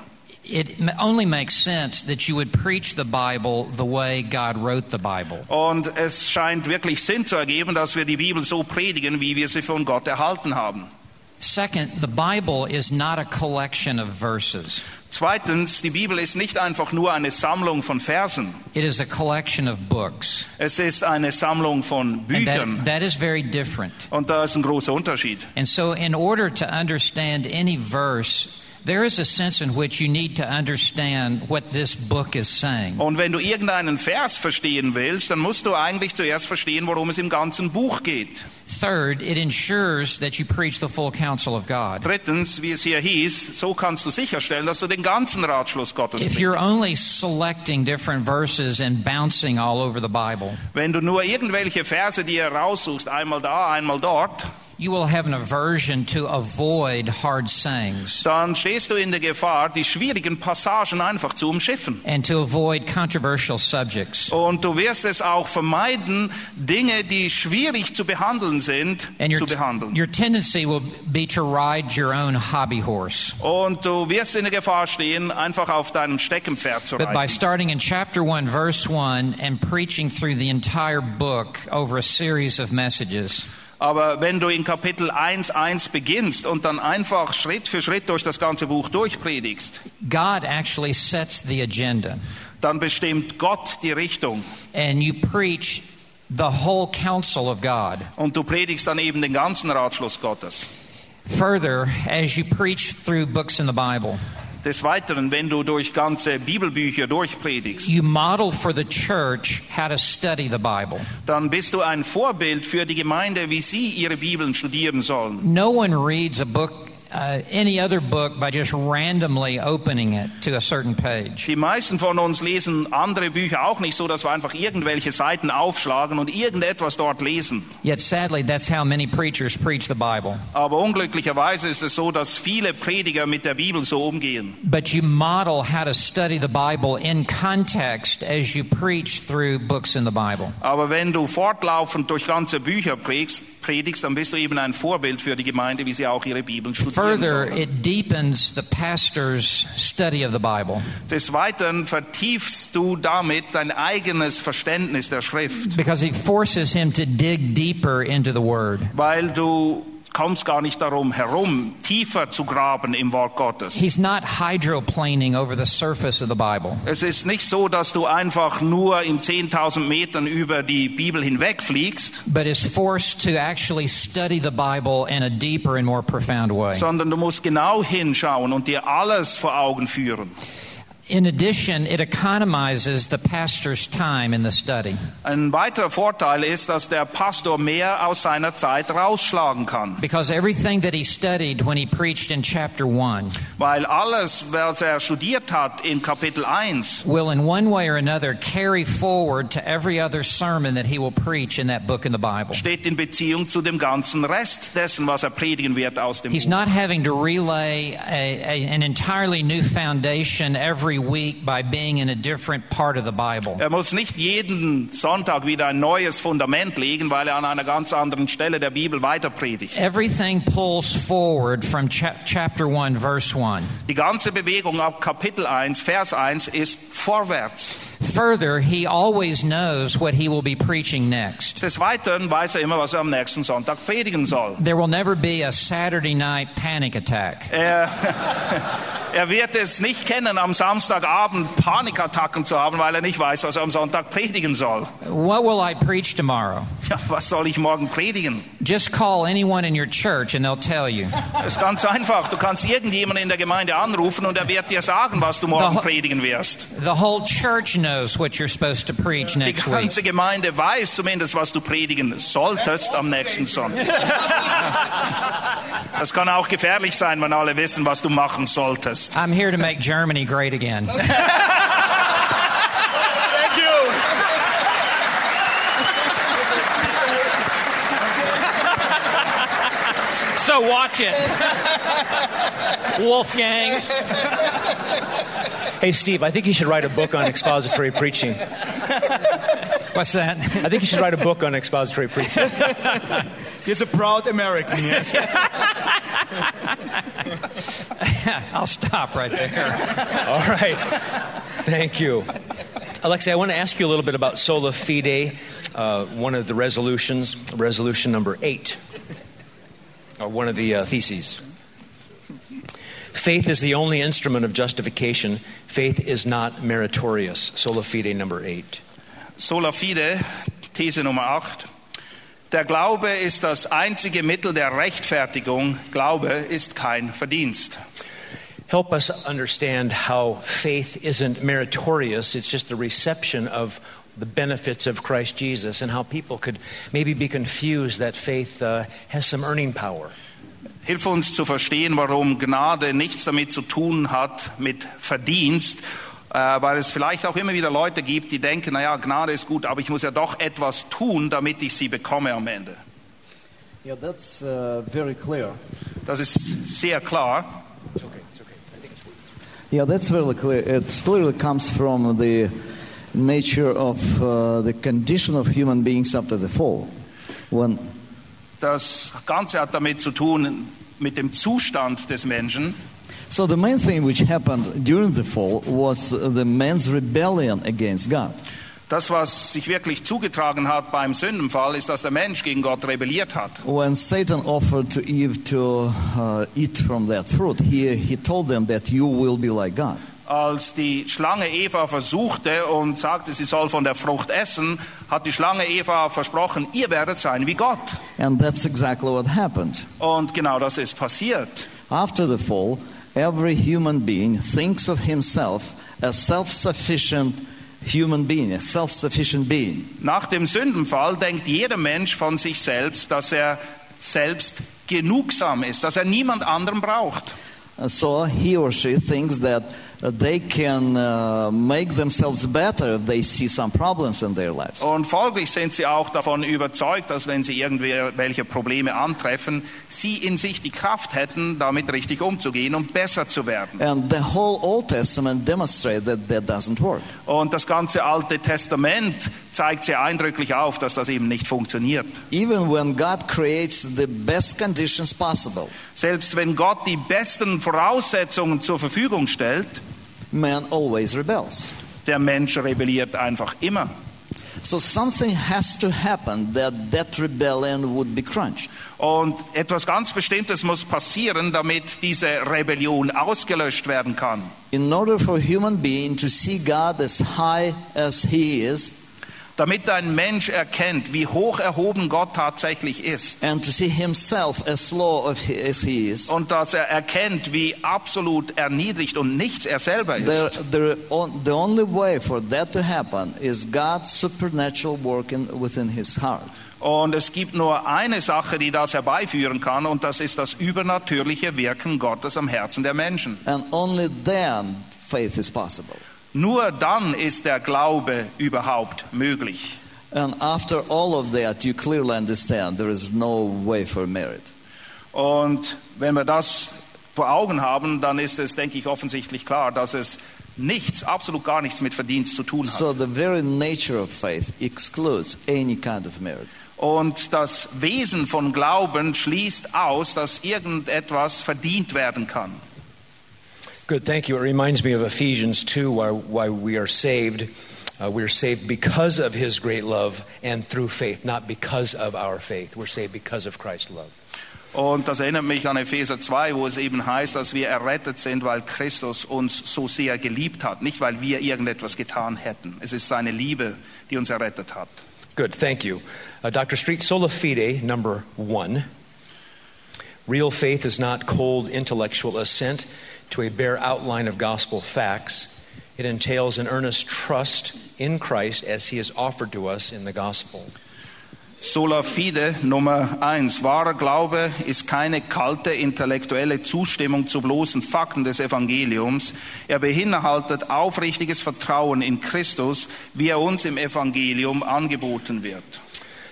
It only makes sense that you would preach the Bible the way God wrote the Bible. Und es scheint wirklich Sinn zu ergeben, dass wir die Bibel so predigen, wie wir sie von Gott erhalten haben. Second, the Bible is not a collection of verses. Zweitens, die Bibel ist nicht einfach nur eine Sammlung von Versen. It is a collection of books. Es ist eine Sammlung von Büchern. that, that is very different. Und da ist ein großer Unterschied. And so, in order to understand any verse, there is a sense in which you need to understand what this book is saying. Und wenn du irgendeinen Vers verstehen willst, dann musst du eigentlich zuerst verstehen, worum es im ganzen Buch geht. Third, it ensures that you preach the full counsel of God. Drittens, wie es hier hieß, so kannst du sicherstellen, dass du den ganzen Ratschluss Gottes If you're only selecting different verses and bouncing all over the Bible, Wenn du nur irgendwelche Verse dir raussuchst, einmal da, einmal dort, you will have an aversion to avoid hard sayings dann stehst du in der Gefahr, die schwierigen Passagen einfach zu umschiffen. and to avoid controversial subjects. Und du wirst es auch vermeiden, Dinge, die schwierig zu behandeln sind, And zu your, behandeln. your tendency will be to ride your own hobby horse. Und du wirst in der Gefahr stehen, einfach auf deinem Steckenpferd zu But by starting in chapter 1, verse 1, and preaching through the entire book over a series of messages, Aber wenn du in Kapitel 1.1 beginnst und dann einfach Schritt für Schritt durch das ganze Buch durchpredigst, God actually sets the agenda. dann bestimmt Gott die Richtung. And you preach the whole counsel of God. Und du predigst dann eben den ganzen Ratschluss Gottes. Further, as you preach through books in the Bible, Des Weiteren, wenn du durch ganze Bibelbücher durchpredigst, you model for the church how to study the Bible. dann bist du ein Vorbild für die Gemeinde, wie sie ihre Bibeln studieren sollen. No one reads a book, uh, any other book, by just randomly opening it to a certain page. Die meisten von uns lesen andere Bücher auch nicht so, dass wir einfach irgendwelche Seiten aufschlagen und irgendetwas dort lesen. Yet sadly, that's how many preachers preach the Bible. Aber unglücklicherweise ist es so, dass viele Prediger mit der Bibel so umgehen. But you model how to study the Bible in context as you preach through books in the Bible. Aber wenn du fortlaufend durch ganze Bücher predigst, predigst, dann bist du eben ein Vorbild für die Gemeinde, wie sie auch ihre Bibeln studieren. Further, sollen. it deepens the pastor's study of the Bible Des Weiteren vertiefst du damit dein eigenes Verständnis der Schrift, because it forces him to dig deeper into the Word. weil du kommst gar nicht darum herum, tiefer zu graben im Wort Gottes. He's not hydroplaning over the surface of the Bible. Es ist nicht so, dass du einfach nur in 10.000 Metern über die Bibel hinwegfliegst, but is forced to actually study the Bible in a deeper and more profound way. sondern du musst genau hinschauen und dir alles vor Augen führen. In addition, it economizes the pastor's time in the study Ein weiterer Vorteil ist, dass der Pastor mehr aus seiner Zeit rausschlagen kann, because everything that he studied when he preached in chapter 1 weil alles, was er studiert hat in Kapitel 1, will, in one way or another, carry forward to every other sermon that he will preach in that book in the Bible. steht in Beziehung zu dem ganzen Rest dessen, was er predigen wird aus dem He's Buch. not having to relay a, a, an entirely new foundation every week by being in a different part of the Bible. Er muss nicht jeden Sonntag wieder ein neues Fundament legen, weil er an einer ganz anderen Stelle der Bibel weiter predigt. Everything pulls forward from cha- chapter 1, verse 1. Die ganze Bewegung ab Kapitel 1, Vers 1 ist vorwärts. Further, he always knows what he will be preaching next. Des Weiteren weiß er immer, was er am nächsten Sonntag predigen soll. There will never be a Saturday night panic attack. Er, <laughs> er wird es nicht kennen, am Samstagabend Panikattacken zu haben, weil er nicht weiß, was er am Sonntag predigen soll. What will I preach tomorrow? Ja, was soll ich morgen predigen? Just call anyone in your church and they'll tell you. Das ist ganz einfach. Du kannst irgendjemanden in der Gemeinde anrufen und er wird dir sagen, was du morgen The- predigen wirst. The whole church knows what you're supposed to preach Die next week. ganze Gemeinde weiß zumindest, was du predigen solltest am nächsten Sonntag. <laughs> Das kann auch gefährlich sein, wenn alle wissen, was du machen solltest. I'm here to make Germany great again. <laughs> Thank you. So watch it. <laughs> Wolfgang. Hey, Steve, I think you should write a book on expository preaching. What's that? I think you should write a book on expository preaching. <laughs> He's a proud American, yes. <laughs> I'll stop right there. All right. Thank you. Alexei, I want to ask you a little bit about sola fide, uh, one of the resolutions, resolution number eight, or one of the uh, theses. Faith is the only instrument of justification. Faith is not meritorious. Sola fide number eight. Sola fide, These Nummer 8. Der Glaube ist das einzige Mittel der Rechtfertigung. Glaube ist kein Verdienst. Help us understand how faith isn't meritorious, it's just a reception of the benefits of Christ Jesus, and how people could maybe be confused that faith uh, has some earning power. Hilf uns zu verstehen, warum Gnade nichts damit zu tun hat mit Verdienst, äh, weil es vielleicht auch immer wieder Leute gibt, die denken, naja, Gnade ist gut, aber ich muss ja doch etwas tun, damit ich sie bekomme am Ende. Yeah, that's uh, very clear. Das ist sehr klar. Yeah, that's very clear. It clearly comes from the nature of uh, the condition of human beings after the fall. When Das Ganze hat damit zu tun, mit dem Zustand des Menschen. so the main thing which happened during the fall was the man's rebellion against God. Das, was sich wirklich zugetragen hat beim Sündenfall, ist, dass der Mensch gegen Gott rebelliert hat. When Satan offered to Eve to uh, eat from that fruit, he, he told them that you will be like God. Als die Schlange Eva versuchte und sagte, sie soll von der Frucht essen, hat die Schlange Eva versprochen, ihr werdet sein wie Gott. And that's exactly what happened. Und genau das ist passiert. After the fall, every human being thinks of himself as self sufficient human being, a self sufficient being. Nach dem Sündenfall denkt jeder Mensch von sich selbst, dass er selbst genugsam ist, dass er niemand anderen braucht. So he or she thinks that they can make themselves better if they see some problems in their lives. Und folglich sind sie auch davon überzeugt, dass wenn sie irgendwelche Probleme antreffen, sie in sich die Kraft hätten, damit richtig umzugehen und besser zu werden. And the whole Old Testament demonstrates that that doesn't work. Und das ganze Alte Testament zeigt sehr eindrücklich auf, dass das eben nicht funktioniert. Even when God creates the best conditions possible, Selbst wenn Gott die besten Voraussetzungen zur Verfügung stellt, man always rebels. der Mensch rebelliert einfach immer. So something has to happen that that rebellion would be crunched. Und etwas ganz Bestimmtes muss passieren, damit diese Rebellion ausgelöscht werden kann. In order for human being to see God as high as he is Damit ein Mensch erkennt, wie hoch erhoben Gott tatsächlich ist. and to see himself as low as he is, Und dass er erkennt, wie absolut erniedrigt und nichts er selber ist. there, on, the only way for that to happen is God's supernatural working within his heart. Und es gibt nur eine Sache, die das herbeiführen kann, und das ist das übernatürliche Wirken Gottes am Herzen der Menschen. And only then faith is possible. Nur dann ist der Glaube überhaupt möglich. And after all of that, you clearly understand there is no way for merit. Und wenn wir das vor Augen haben, dann ist es, denke ich, offensichtlich klar, dass es nichts, absolut gar nichts mit Verdienst zu tun hat. So the very nature of faith excludes any kind of merit. Und das Wesen von Glauben schließt aus, dass irgendetwas verdient werden kann. Good, thank you. It reminds me of Ephesians 2, why, why we are saved. Uh, we are saved because of his great love and through faith, not because of our faith. We're saved because of Christ's love. Und das erinnert mich an Epheser 2, wo es eben heißt, dass wir errettet sind, weil Christus uns so sehr geliebt hat, nicht weil wir irgendetwas getan hätten. Es ist seine Liebe, die uns errettet hat. Good, thank you. Uh, Dr. Street, sola fide, number one. Real faith is not cold intellectual assent to a bare outline of gospel facts. It entails an earnest trust in Christ as he is offered to us in the gospel. Sola fide Nummer eins. Wahrer Glaube ist keine kalte intellektuelle Zustimmung zu bloßen Fakten des Evangeliums. Er beinhaltet aufrichtiges Vertrauen in Christus, wie er uns im Evangelium angeboten wird.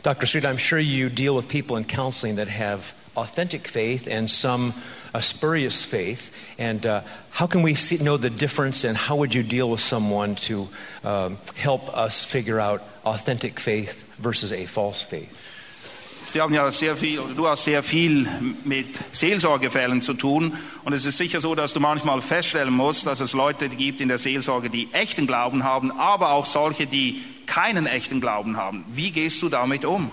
Dr. Street, I'm sure you deal with people in counseling that have authentic faith and some uh, spurious faith. And uh, how can we see, know the difference, and how would you deal with someone to um, help us figure out authentic faith versus a false faith? Sie haben ja sehr viel, oder du hast sehr viel mit Seelsorgefällen zu tun. Und es ist sicher so, dass du manchmal feststellen musst, dass es Leute gibt in der Seelsorge, die echten Glauben haben, aber auch solche, die keinen echten Glauben haben. Wie gehst du damit um?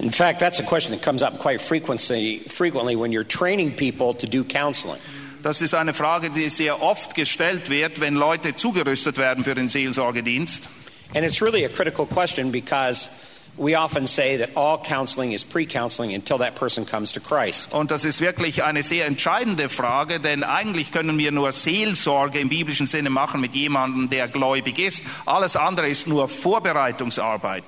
In fact, that's a question that comes up quite frequently, frequently when you're training people to do counseling. Das ist eine Frage, die sehr oft gestellt wird, wenn Leute zugerüstet werden für den Seelsorgedienst. And it's really a critical question because we often say that all counseling is pre counseling until that person comes to Christ. Und das ist wirklich eine sehr entscheidende Frage, denn eigentlich können wir nur Seelsorge im biblischen Sinne machen mit jemandem, der gläubig ist. Alles andere ist nur Vorbereitungsarbeit.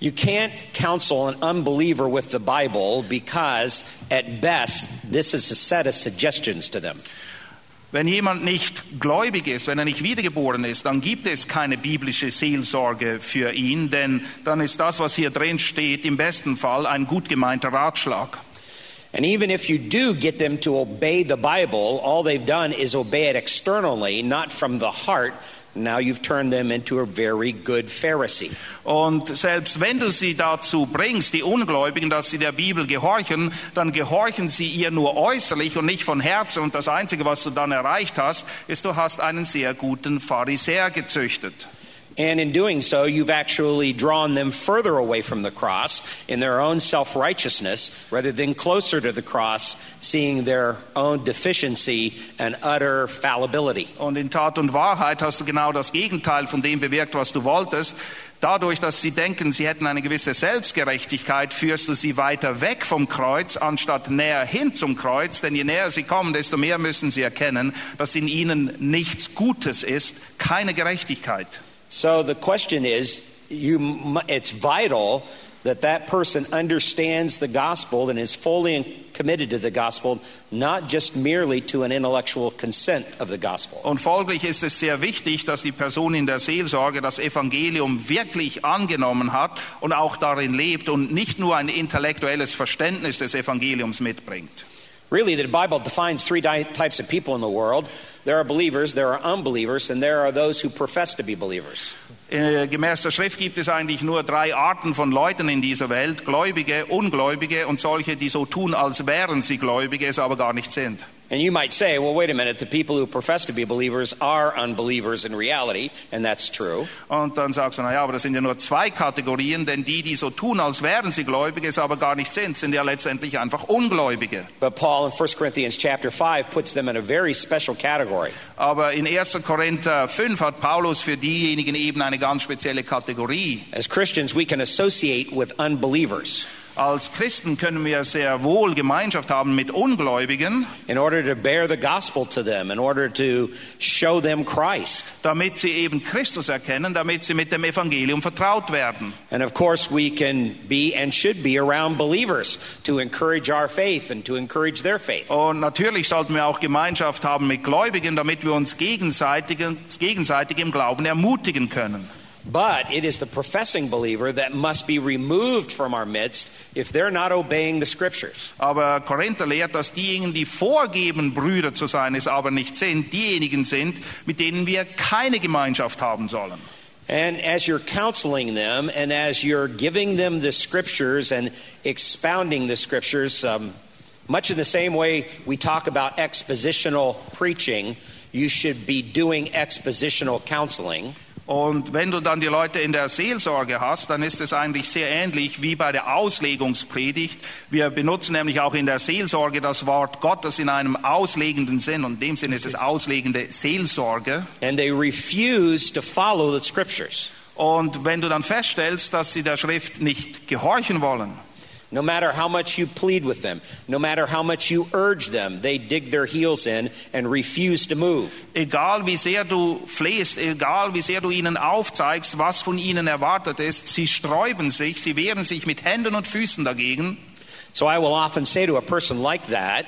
You can't counsel an unbeliever with the Bible because, at best, this is a set of suggestions to them. Wenn jemand nicht gläubig ist, wenn er nicht wiedergeboren ist, dann gibt es keine biblische Seelsorge für ihn, denn dann ist das, was hier drin steht, im besten Fall ein gut gemeinter Ratschlag. And even if you do get them to obey the Bible, all they've done is obey it externally, not from the heart. Now you've turned them into a very good Pharisee. Und selbst wenn du sie dazu bringst, die Ungläubigen, dass sie der Bibel gehorchen, dann gehorchen sie ihr nur äußerlich und nicht von Herzen. Und das Einzige, was du dann erreicht hast, ist, du hast einen sehr guten Pharisäer gezüchtet. And in doing so, you've actually drawn them further away from the cross in their own self righteousness rather than closer to the cross, seeing their own deficiency and utter fallibility. Und in Tat und Wahrheit hast du genau das Gegenteil von dem bewirkt, was du wolltest. Dadurch, dass sie denken, sie hätten eine gewisse Selbstgerechtigkeit, führst du sie weiter weg vom Kreuz, anstatt näher hin zum Kreuz. Denn je näher sie kommen, desto mehr müssen sie erkennen, dass in ihnen nichts Gutes ist, keine Gerechtigkeit. So the question is you, it's vital that that person understands the gospel and is fully committed to the gospel, not just merely to an intellectual consent of the gospel. Und folglich ist es sehr wichtig, dass die Person in der Seelsorge das Evangelium wirklich angenommen hat und auch darin lebt und nicht nur ein intellektuelles Verständnis des Evangeliums mitbringt. Really, the Bible defines three types of people in the world there are believers, there are unbelievers, and there are those who profess to be believers. Äh, Gemäß der Schrift gibt es eigentlich nur drei Arten von Leuten in dieser Welt. Gläubige, Ungläubige und solche, die so tun, als wären sie Gläubige, es aber gar nicht sind. And you might say, well, wait a minute, the people who profess to be believers are unbelievers in reality, and that's true. Und dann sagst du, na ja, aber das sind ja nur zwei Kategorien, denn die, die so tun, als wären sie Gläubige, es aber gar nicht sind, sind ja letztendlich einfach Ungläubige. But Paul in 1 Corinthians chapter 5 puts them in a very special category. Aber in 1. Korinther 5 hat Paulus für diejenigen eben eine ganz spezielle Kategorie. As Christians, we can associate with unbelievers. Als Christen können wir sehr wohl Gemeinschaft haben mit Ungläubigen, in order to bear the gospel to them, in order to show them Christ. damit sie eben Christus erkennen, damit sie mit dem Evangelium vertraut werden. And of course, we can be and should be around believers to encourage our faith and to encourage their faith. Und natürlich sollten wir auch Gemeinschaft haben mit Gläubigen, damit wir uns gegenseitig, gegenseitig im Glauben ermutigen können. But it is the professing believer that must be removed from our midst if they're not obeying the scriptures. Aber Korinther lehrt, dass diejenigen, die vorgeben, Brüder zu sein, es aber nicht sind, diejenigen sind, mit denen wir keine Gemeinschaft haben sollen. And as you're counseling them and as you're giving them the scriptures and expounding the scriptures, um, much in the same way we talk about expositional preaching, you should be doing expositional counseling. Und wenn du dann die Leute in der Seelsorge hast, dann ist es eigentlich sehr ähnlich wie bei der Auslegungspredigt. Wir benutzen nämlich auch in der Seelsorge das Wort Gottes in einem auslegenden Sinn. Und in dem Sinne ist es auslegende Seelsorge. And they refuse to follow the scriptures. Und wenn du dann feststellst, dass sie der Schrift nicht gehorchen wollen, No matter how much you plead with them, no matter how much you urge them, they dig their heels in and refuse to move. egal wie sehr du flehst, egal wie sehr du ihnen aufzeigst, was von ihnen erwartet ist, sie sträuben sich, sie wehren sich mit Händen und Füßen dagegen. So I will often say to a person like that,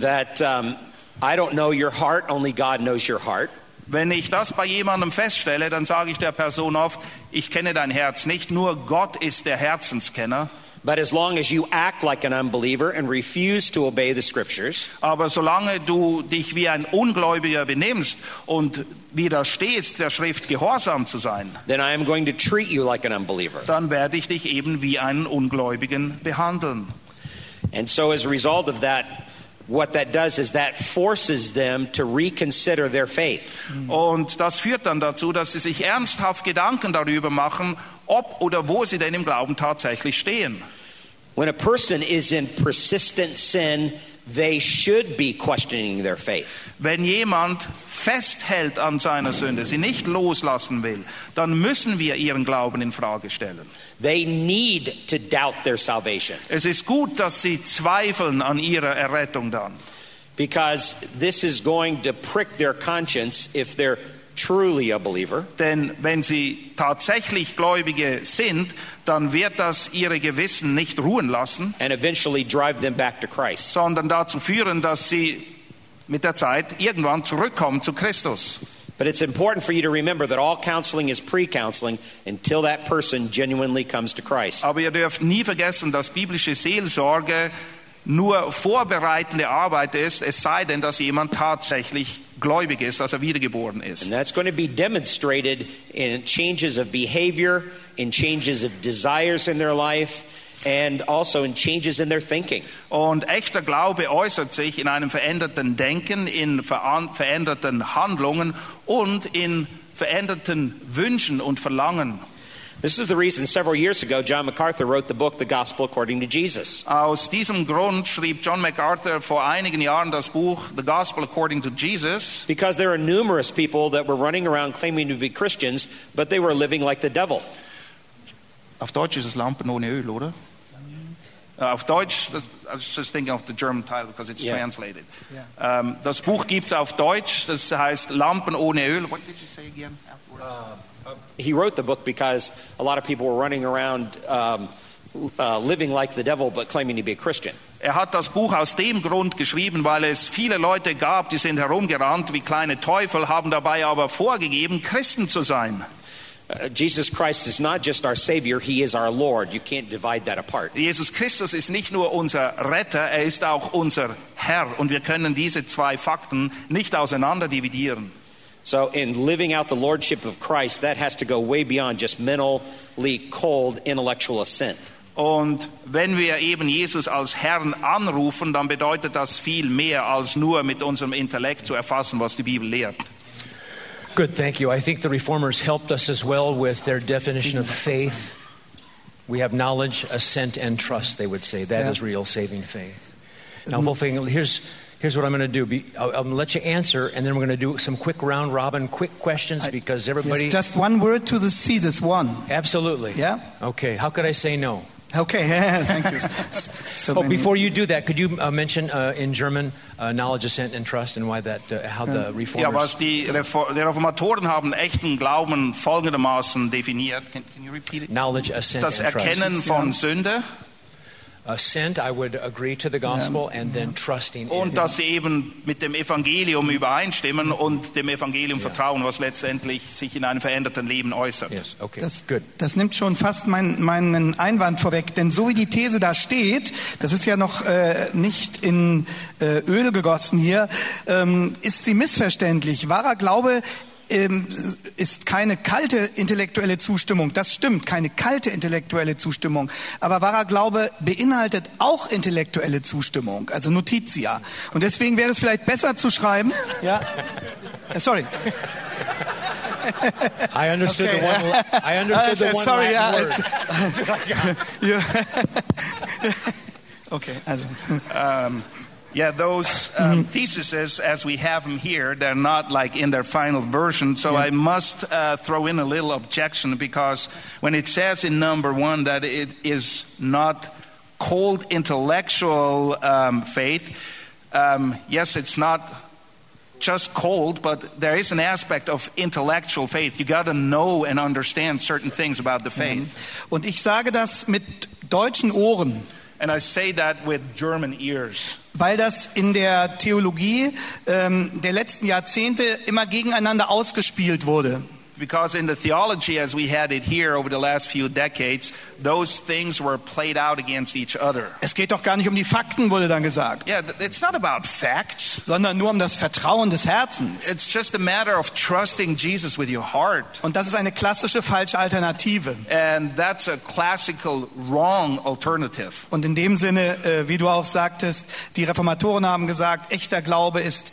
that um, I don't know your heart, only God knows your heart. Wenn ich das bei jemandem feststelle, dann sage ich der Person oft, ich kenne dein Herz nicht, nur Gott ist der Herzenskenner. But as long as you act like an unbeliever and refuse to obey the scriptures, Aber solange du dich wie ein Ungläubiger benimmst und widerstehst, der Schrift gehorsam zu sein, then I am going to treat you like an unbeliever. dann werde ich dich eben wie einen Ungläubigen behandeln. And so, as a result of that, what that does is that forces them to reconsider their faith. Und das führt dann dazu, dass sie sich ernsthaft Gedanken darüber machen, ob oder wo sie denn im Glauben tatsächlich stehen. When a person is in persistent sin, they should be questioning their faith. Wenn jemand festhält an seiner Sünde, sie nicht loslassen will, dann müssen wir ihren Glauben in Frage stellen. They need to doubt their salvation Es ist gut, dass sie zweifeln an ihrer Errettung dann. because this is going to prick their conscience if they're truly a believer. Denn wenn sie tatsächlich Gläubige sind, dann wird das ihre Gewissen nicht ruhen lassen, and eventually drive them back to Christ. sondern dazu führen, dass sie mit der Zeit irgendwann zurückkommen zu Christus. But it's important for you to remember that all counseling is pre counseling until that person genuinely comes to Christ. Aber ihr dürft nie vergessen, dass biblische Seelsorge nur vorbereitende Arbeit ist, es sei denn, dass jemand tatsächlich gläubig ist, dass er wiedergeboren ist. And that's going to be demonstrated in changes of behavior, in changes of desires in their life, and also in changes in their thinking. Und echter Glaube äußert sich in einem veränderten Denken, in veränderten Handlungen und in veränderten Wünschen und Verlangen. This is the reason several years ago John MacArthur wrote the book The Gospel According to Jesus. Aus diesem Grund schrieb John MacArthur vor einigen Jahren das Buch The Gospel According to Jesus, Because there are numerous people that were running around claiming to be Christians, but they were living like the devil. Auf Deutsch ist es Lampen ohne Öl, oder? Äh, Auf Deutsch, das, I was just thinking of the German title because it's Yeah. translated. Ähm, das Buch gibt es auf Deutsch, das heißt Lampen ohne Öl. What did you say again? Uh, He wrote the book because a lot of people were running around um, uh, living like the devil, but claiming to be a Christian. Er hat das Buch aus dem Grund geschrieben, weil es viele Leute gab, die sind herumgerannt wie kleine Teufel, haben dabei aber vorgegeben, Christen zu sein. Uh, Jesus Christ is not just our Savior, He is our Lord. You can't divide that apart. Jesus Christus ist nicht nur unser Retter, er ist auch unser Herr. Und wir können diese zwei Fakten nicht auseinander dividieren. So, in living out the lordship of Christ, that has to go way beyond just mentally cold intellectual assent. Und wenn wir eben Jesus als Herrn anrufen, dann bedeutet das viel mehr als nur mit unserem Intellekt zu erfassen, was die Bibel lehrt. Good, thank you. I think the reformers helped us as well with their definition of faith. We have knowledge, assent, and trust, they would say. That is Yeah. real saving faith. Now, mm-hmm. Wolfgang, here's, here's what I'm going to do. Be, I'll, I'll let you answer, and then we're going to do some quick round robin, quick questions because everybody. Yes, just one word to the thesis, one. Absolutely. Yeah? Okay, how could I say no? Okay, <laughs> thank you. So Oh, many- before you do that, could you uh, mention uh, in German uh, knowledge, assent, and trust, and why that, uh, how the reformers. Ja, was die, Refor die Reformatoren haben echten Glauben folgendermaßen definiert. Can, can you repeat it? Knowledge, assent, Das and trust. Erkennen von Sünde und dass sie eben mit dem Evangelium übereinstimmen und dem Evangelium vertrauen, was letztendlich sich in einem veränderten Leben äußert. Yes, okay, Das, good. das nimmt schon fast mein, meinen Einwand vorweg, denn so wie die These da steht, das ist ja noch äh, nicht in äh, Öl gegossen hier, ähm, ist sie missverständlich. Wahrer Glaube ähm, ist keine kalte intellektuelle Zustimmung. Das stimmt, keine kalte intellektuelle Zustimmung. Aber wahrer Glaube beinhaltet auch intellektuelle Zustimmung, also Notitia. Und deswegen wäre es vielleicht besser zu schreiben. Ja. Äh, Sorry. I understood Okay. the one. I understood the <laughs> one sorry, Latin yeah, word. <laughs> <laughs> Okay, also. Um, yeah, those um, theses, as we have them here, they're not like in their final version. So I must uh, throw in a little objection because when it says in number one that it is not cold intellectual um, faith, um, yes, it's not just cold, but there is an aspect of intellectual faith. You got to know and understand certain things about the faith. Und ich sage das mit deutschen Ohren, And I say that with German ears. Weil das in der Theologie ähm, der letzten Jahrzehnte immer gegeneinander ausgespielt wurde. Because in the theology as we had it here over the last few decades, those things were played out against each other. Es geht doch gar nicht um die Fakten, wurde dann gesagt, Yeah, it's not about facts. sondern nur um das Vertrauen des Herzens. It's just a matter of trusting Jesus with your heart. Und das ist eine klassische falsche Alternative. And that's a classical wrong alternative. Und in dem Sinne, äh, wie du auch sagtest, die Reformatoren haben gesagt, echter Glaube ist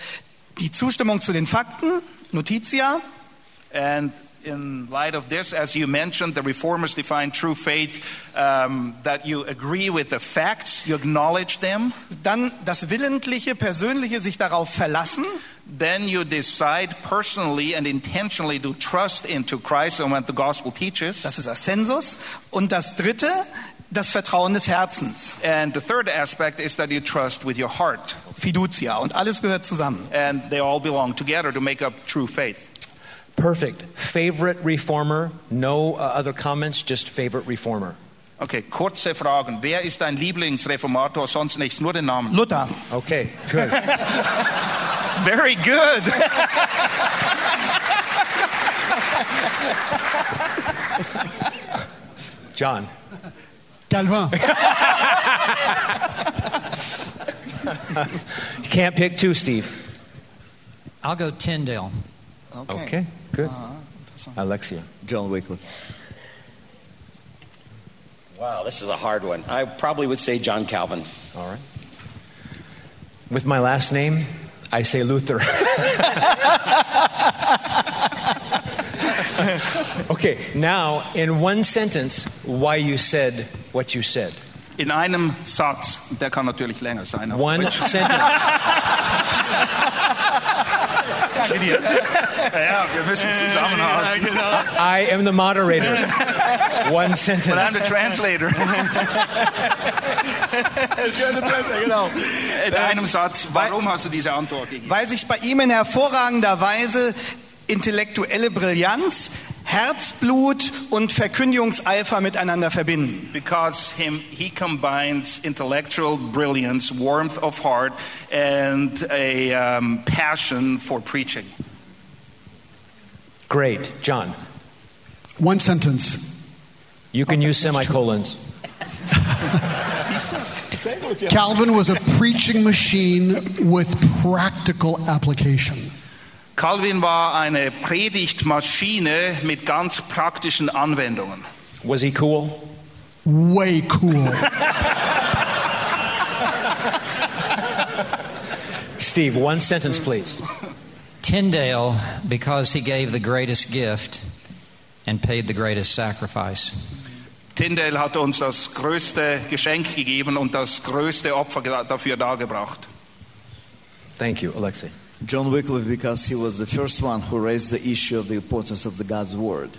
die Zustimmung zu den Fakten, Notitia, And in light of this, as you mentioned, the reformers define true faith um, that you agree with the facts, you acknowledge them, dann das willentliche, persönliche sich darauf verlassen then you decide personally and intentionally to trust into Christ and what the gospel teaches. Das ist Ascensus. Und das dritte, das Vertrauen des Herzens, And the third aspect is that you trust with your heart. Fiducia. Und alles gehört zusammen. And they all belong together to make up true faith. Perfect. Favorite reformer? No uh, other comments, just favorite reformer. Okay, kurze Fragen. Wer ist dein Lieblingsreformator? Sonst nichts, nur den Namen. Luther. Okay, good. <laughs> Very good. John. Calvin. <laughs> You can't pick two, Steve. I'll go Tyndale. Okay, good. Uh-huh. Alexia. John Wycliffe. Wow, this is a hard one. I probably would say John Calvin. All right. With my last name, I say Luther. <laughs> okay, now in one sentence, why you said what you said. In einem Satz, der kann natürlich länger sein. One Deutsch. sentence. <laughs> Ja, wir müssen zusammenhalten. I am the moderator. <laughs> One But I'm sentence. <laughs> the translator. genau. In einem Satz, warum hast du diese Antwort gegeben? Weil sich bei ihm in hervorragender Weise intellektuelle Brillanz, Herzblut und Verkündigungseifer miteinander verbinden. Because him, he combines intellectual brilliance, warmth of heart, and a um, passion for preaching. Great. John, One sentence. you can use semicolons. Calvin was a preaching machine with practical application. Calvin war eine Predigtmaschine mit ganz praktischen Anwendungen. Was he cool? Way cool. Steve, one sentence, please. Tyndale, because he gave the greatest gift and paid the greatest sacrifice. Tyndale hat uns das größte Geschenk gegeben und das größte Opfer dafür dargebracht. Thank you, Alexei. John Wycliffe, because he was the first one who raised the issue of the importance of the God's Word.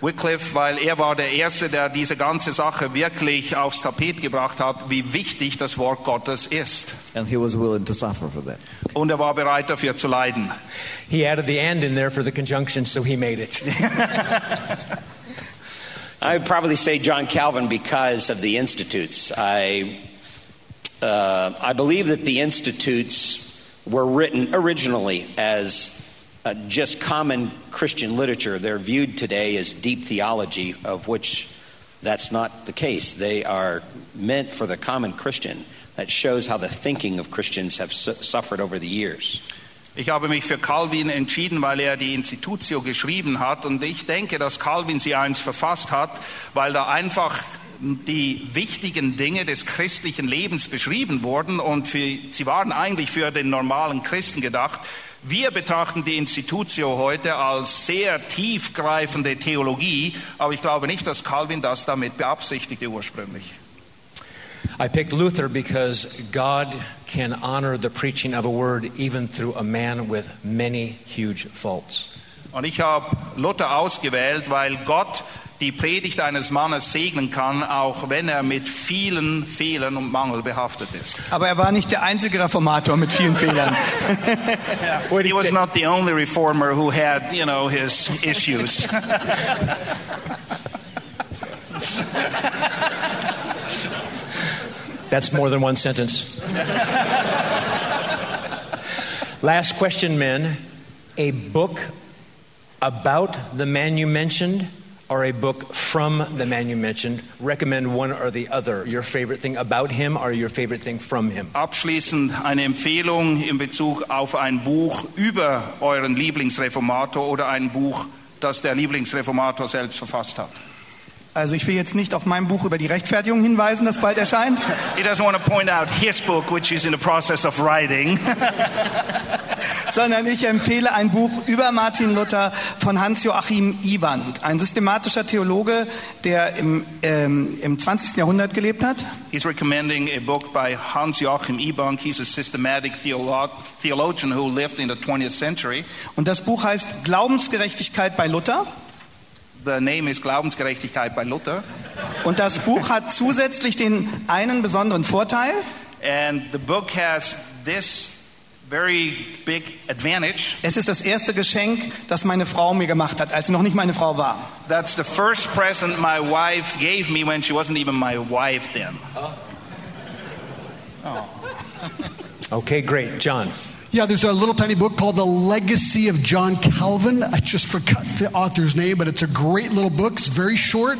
Wycliffe, weil er war der Erste, der diese ganze Sache wirklich aufs Tapet gebracht hat, wie wichtig das Wort Gottes ist. And he was willing to suffer for that. Und er war bereit dafür zu leiden. He added the and in there for the conjunction, so he made it. <laughs> I would probably say John Calvin because of the institutes. I, uh, I believe that the institutes were written originally as uh, just common Christian literature. They're viewed today as deep theology, of which that's not the case. They are meant for the common Christian. That shows how the thinking of Christians have su- suffered over the years. Ich habe mich für Calvin entschieden, weil er die Institutio geschrieben hat und ich denke, dass Calvin sie eins verfasst hat, weil da einfach die wichtigen Dinge des christlichen Lebens beschrieben wurden und für, sie waren eigentlich für den normalen Christen gedacht. Wir betrachten die Institutio heute als sehr tiefgreifende Theologie, aber ich glaube nicht, dass Calvin das damit beabsichtigte ursprünglich. I picked Luther because God can honor the preaching of a word even through a man with many huge faults. Und ich habe Luther ausgewählt, weil Gott die Predigt eines Mannes segnen kann, auch wenn er mit vielen Fehlern und Mangel behaftet ist. Aber er war nicht der einzige Reformator mit vielen Fehlern. <laughs> He was not the only reformer who had, you know, his issues. <laughs> That's more than one sentence. Last question, men. A book about the man you mentioned or a book from the man you mentioned? Recommend one or the other. Your favorite thing about him or your favorite thing from him? Abschließend eine Empfehlung in Bezug auf ein Buch über euren Lieblingsreformator oder ein Buch, das der Lieblingsreformator selbst verfasst hat. Also ich will jetzt nicht auf mein Buch über die Rechtfertigung hinweisen, das bald erscheint, He doesn't want to point out his book, which he's in the process of writing. <laughs> <laughs> sondern ich empfehle ein Buch über Martin Luther von Hans-Joachim Iwand, ein systematischer Theologe, der im, ähm, im 20. Jahrhundert gelebt hat. He's recommending a book by Hans Joachim Ebank. He's a systematic theolo- theologian who lived in the 20th century. Und das Buch heißt Glaubensgerechtigkeit bei Luther. The name is Glaubensgerechtigkeit bei Luther. Und das Buch hat zusätzlich den einen besonderen Vorteil. And the book has this very big advantage. Es ist das erste Geschenk, das meine Frau mir gemacht hat, als sie noch nicht meine Frau war. That's the first present my wife gave me when she wasn't even my wife then. Oh. Oh. Okay, great. John. Yeah, there's a little tiny book called The Legacy of John Calvin. I just forgot the author's name, but it's a great little book. It's very short,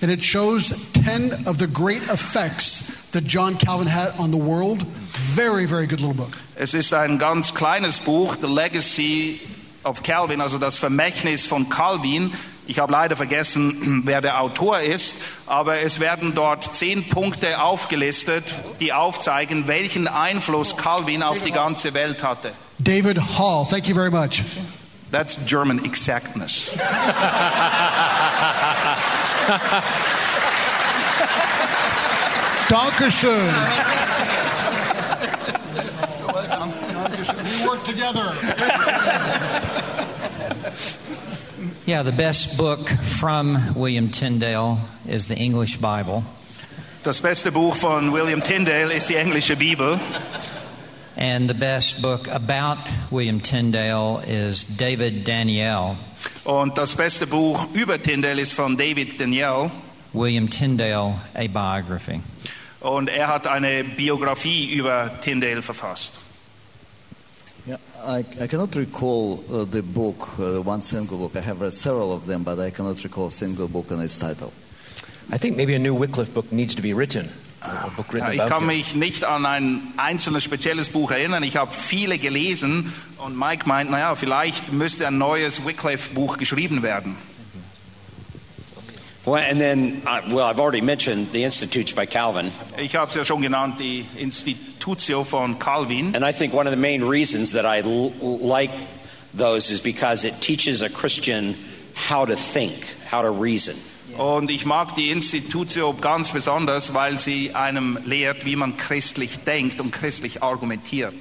and it shows 10 of the great effects that John Calvin had on the world. Very, very good little book. Es ist ein ganz kleines Buch, The Legacy of Calvin, also das Vermächtnis von Calvin. Ich habe leider vergessen, <clears throat> wer der Autor ist, aber es werden dort zehn Punkte aufgelistet, die aufzeigen, welchen Einfluss Calvin auf die ganze Welt hatte. David Hall, thank you very much. That's German exactness. Dankeschön. We work together. <laughs> Yeah, the best book from William Tyndale is the English Bible. Das beste Buch von William Tyndale ist die englische Bibel. And the best book about William Tyndale is David Daniel. Und das beste Buch über Tyndale ist von David Daniel. William Tyndale, a biography. Und er hat eine Biografie über Tyndale verfasst. Yeah, I, I cannot recall uh, the book, uh, one single book. I have read several of them, but I cannot recall a single book and its title. I think maybe a new Wycliffe book needs to be written. a book written Ja, ich about kann you. mich nicht an ein einzelnes spezielles Buch erinnern. Ich habe viele gelesen und Mike meint, naja, vielleicht müsste ein neues Wycliffe-Buch geschrieben werden. Well, and then, uh, well, I've already mentioned the Institutes by Calvin. Ich habe es ja schon genannt, die Institutio von Calvin. And I think one of the main reasons that I l- like those is because it teaches a Christian how to think, how to reason. Und ich mag die Institutio ganz besonders, weil sie einem lehrt, wie man christlich denkt und christlich argumentiert.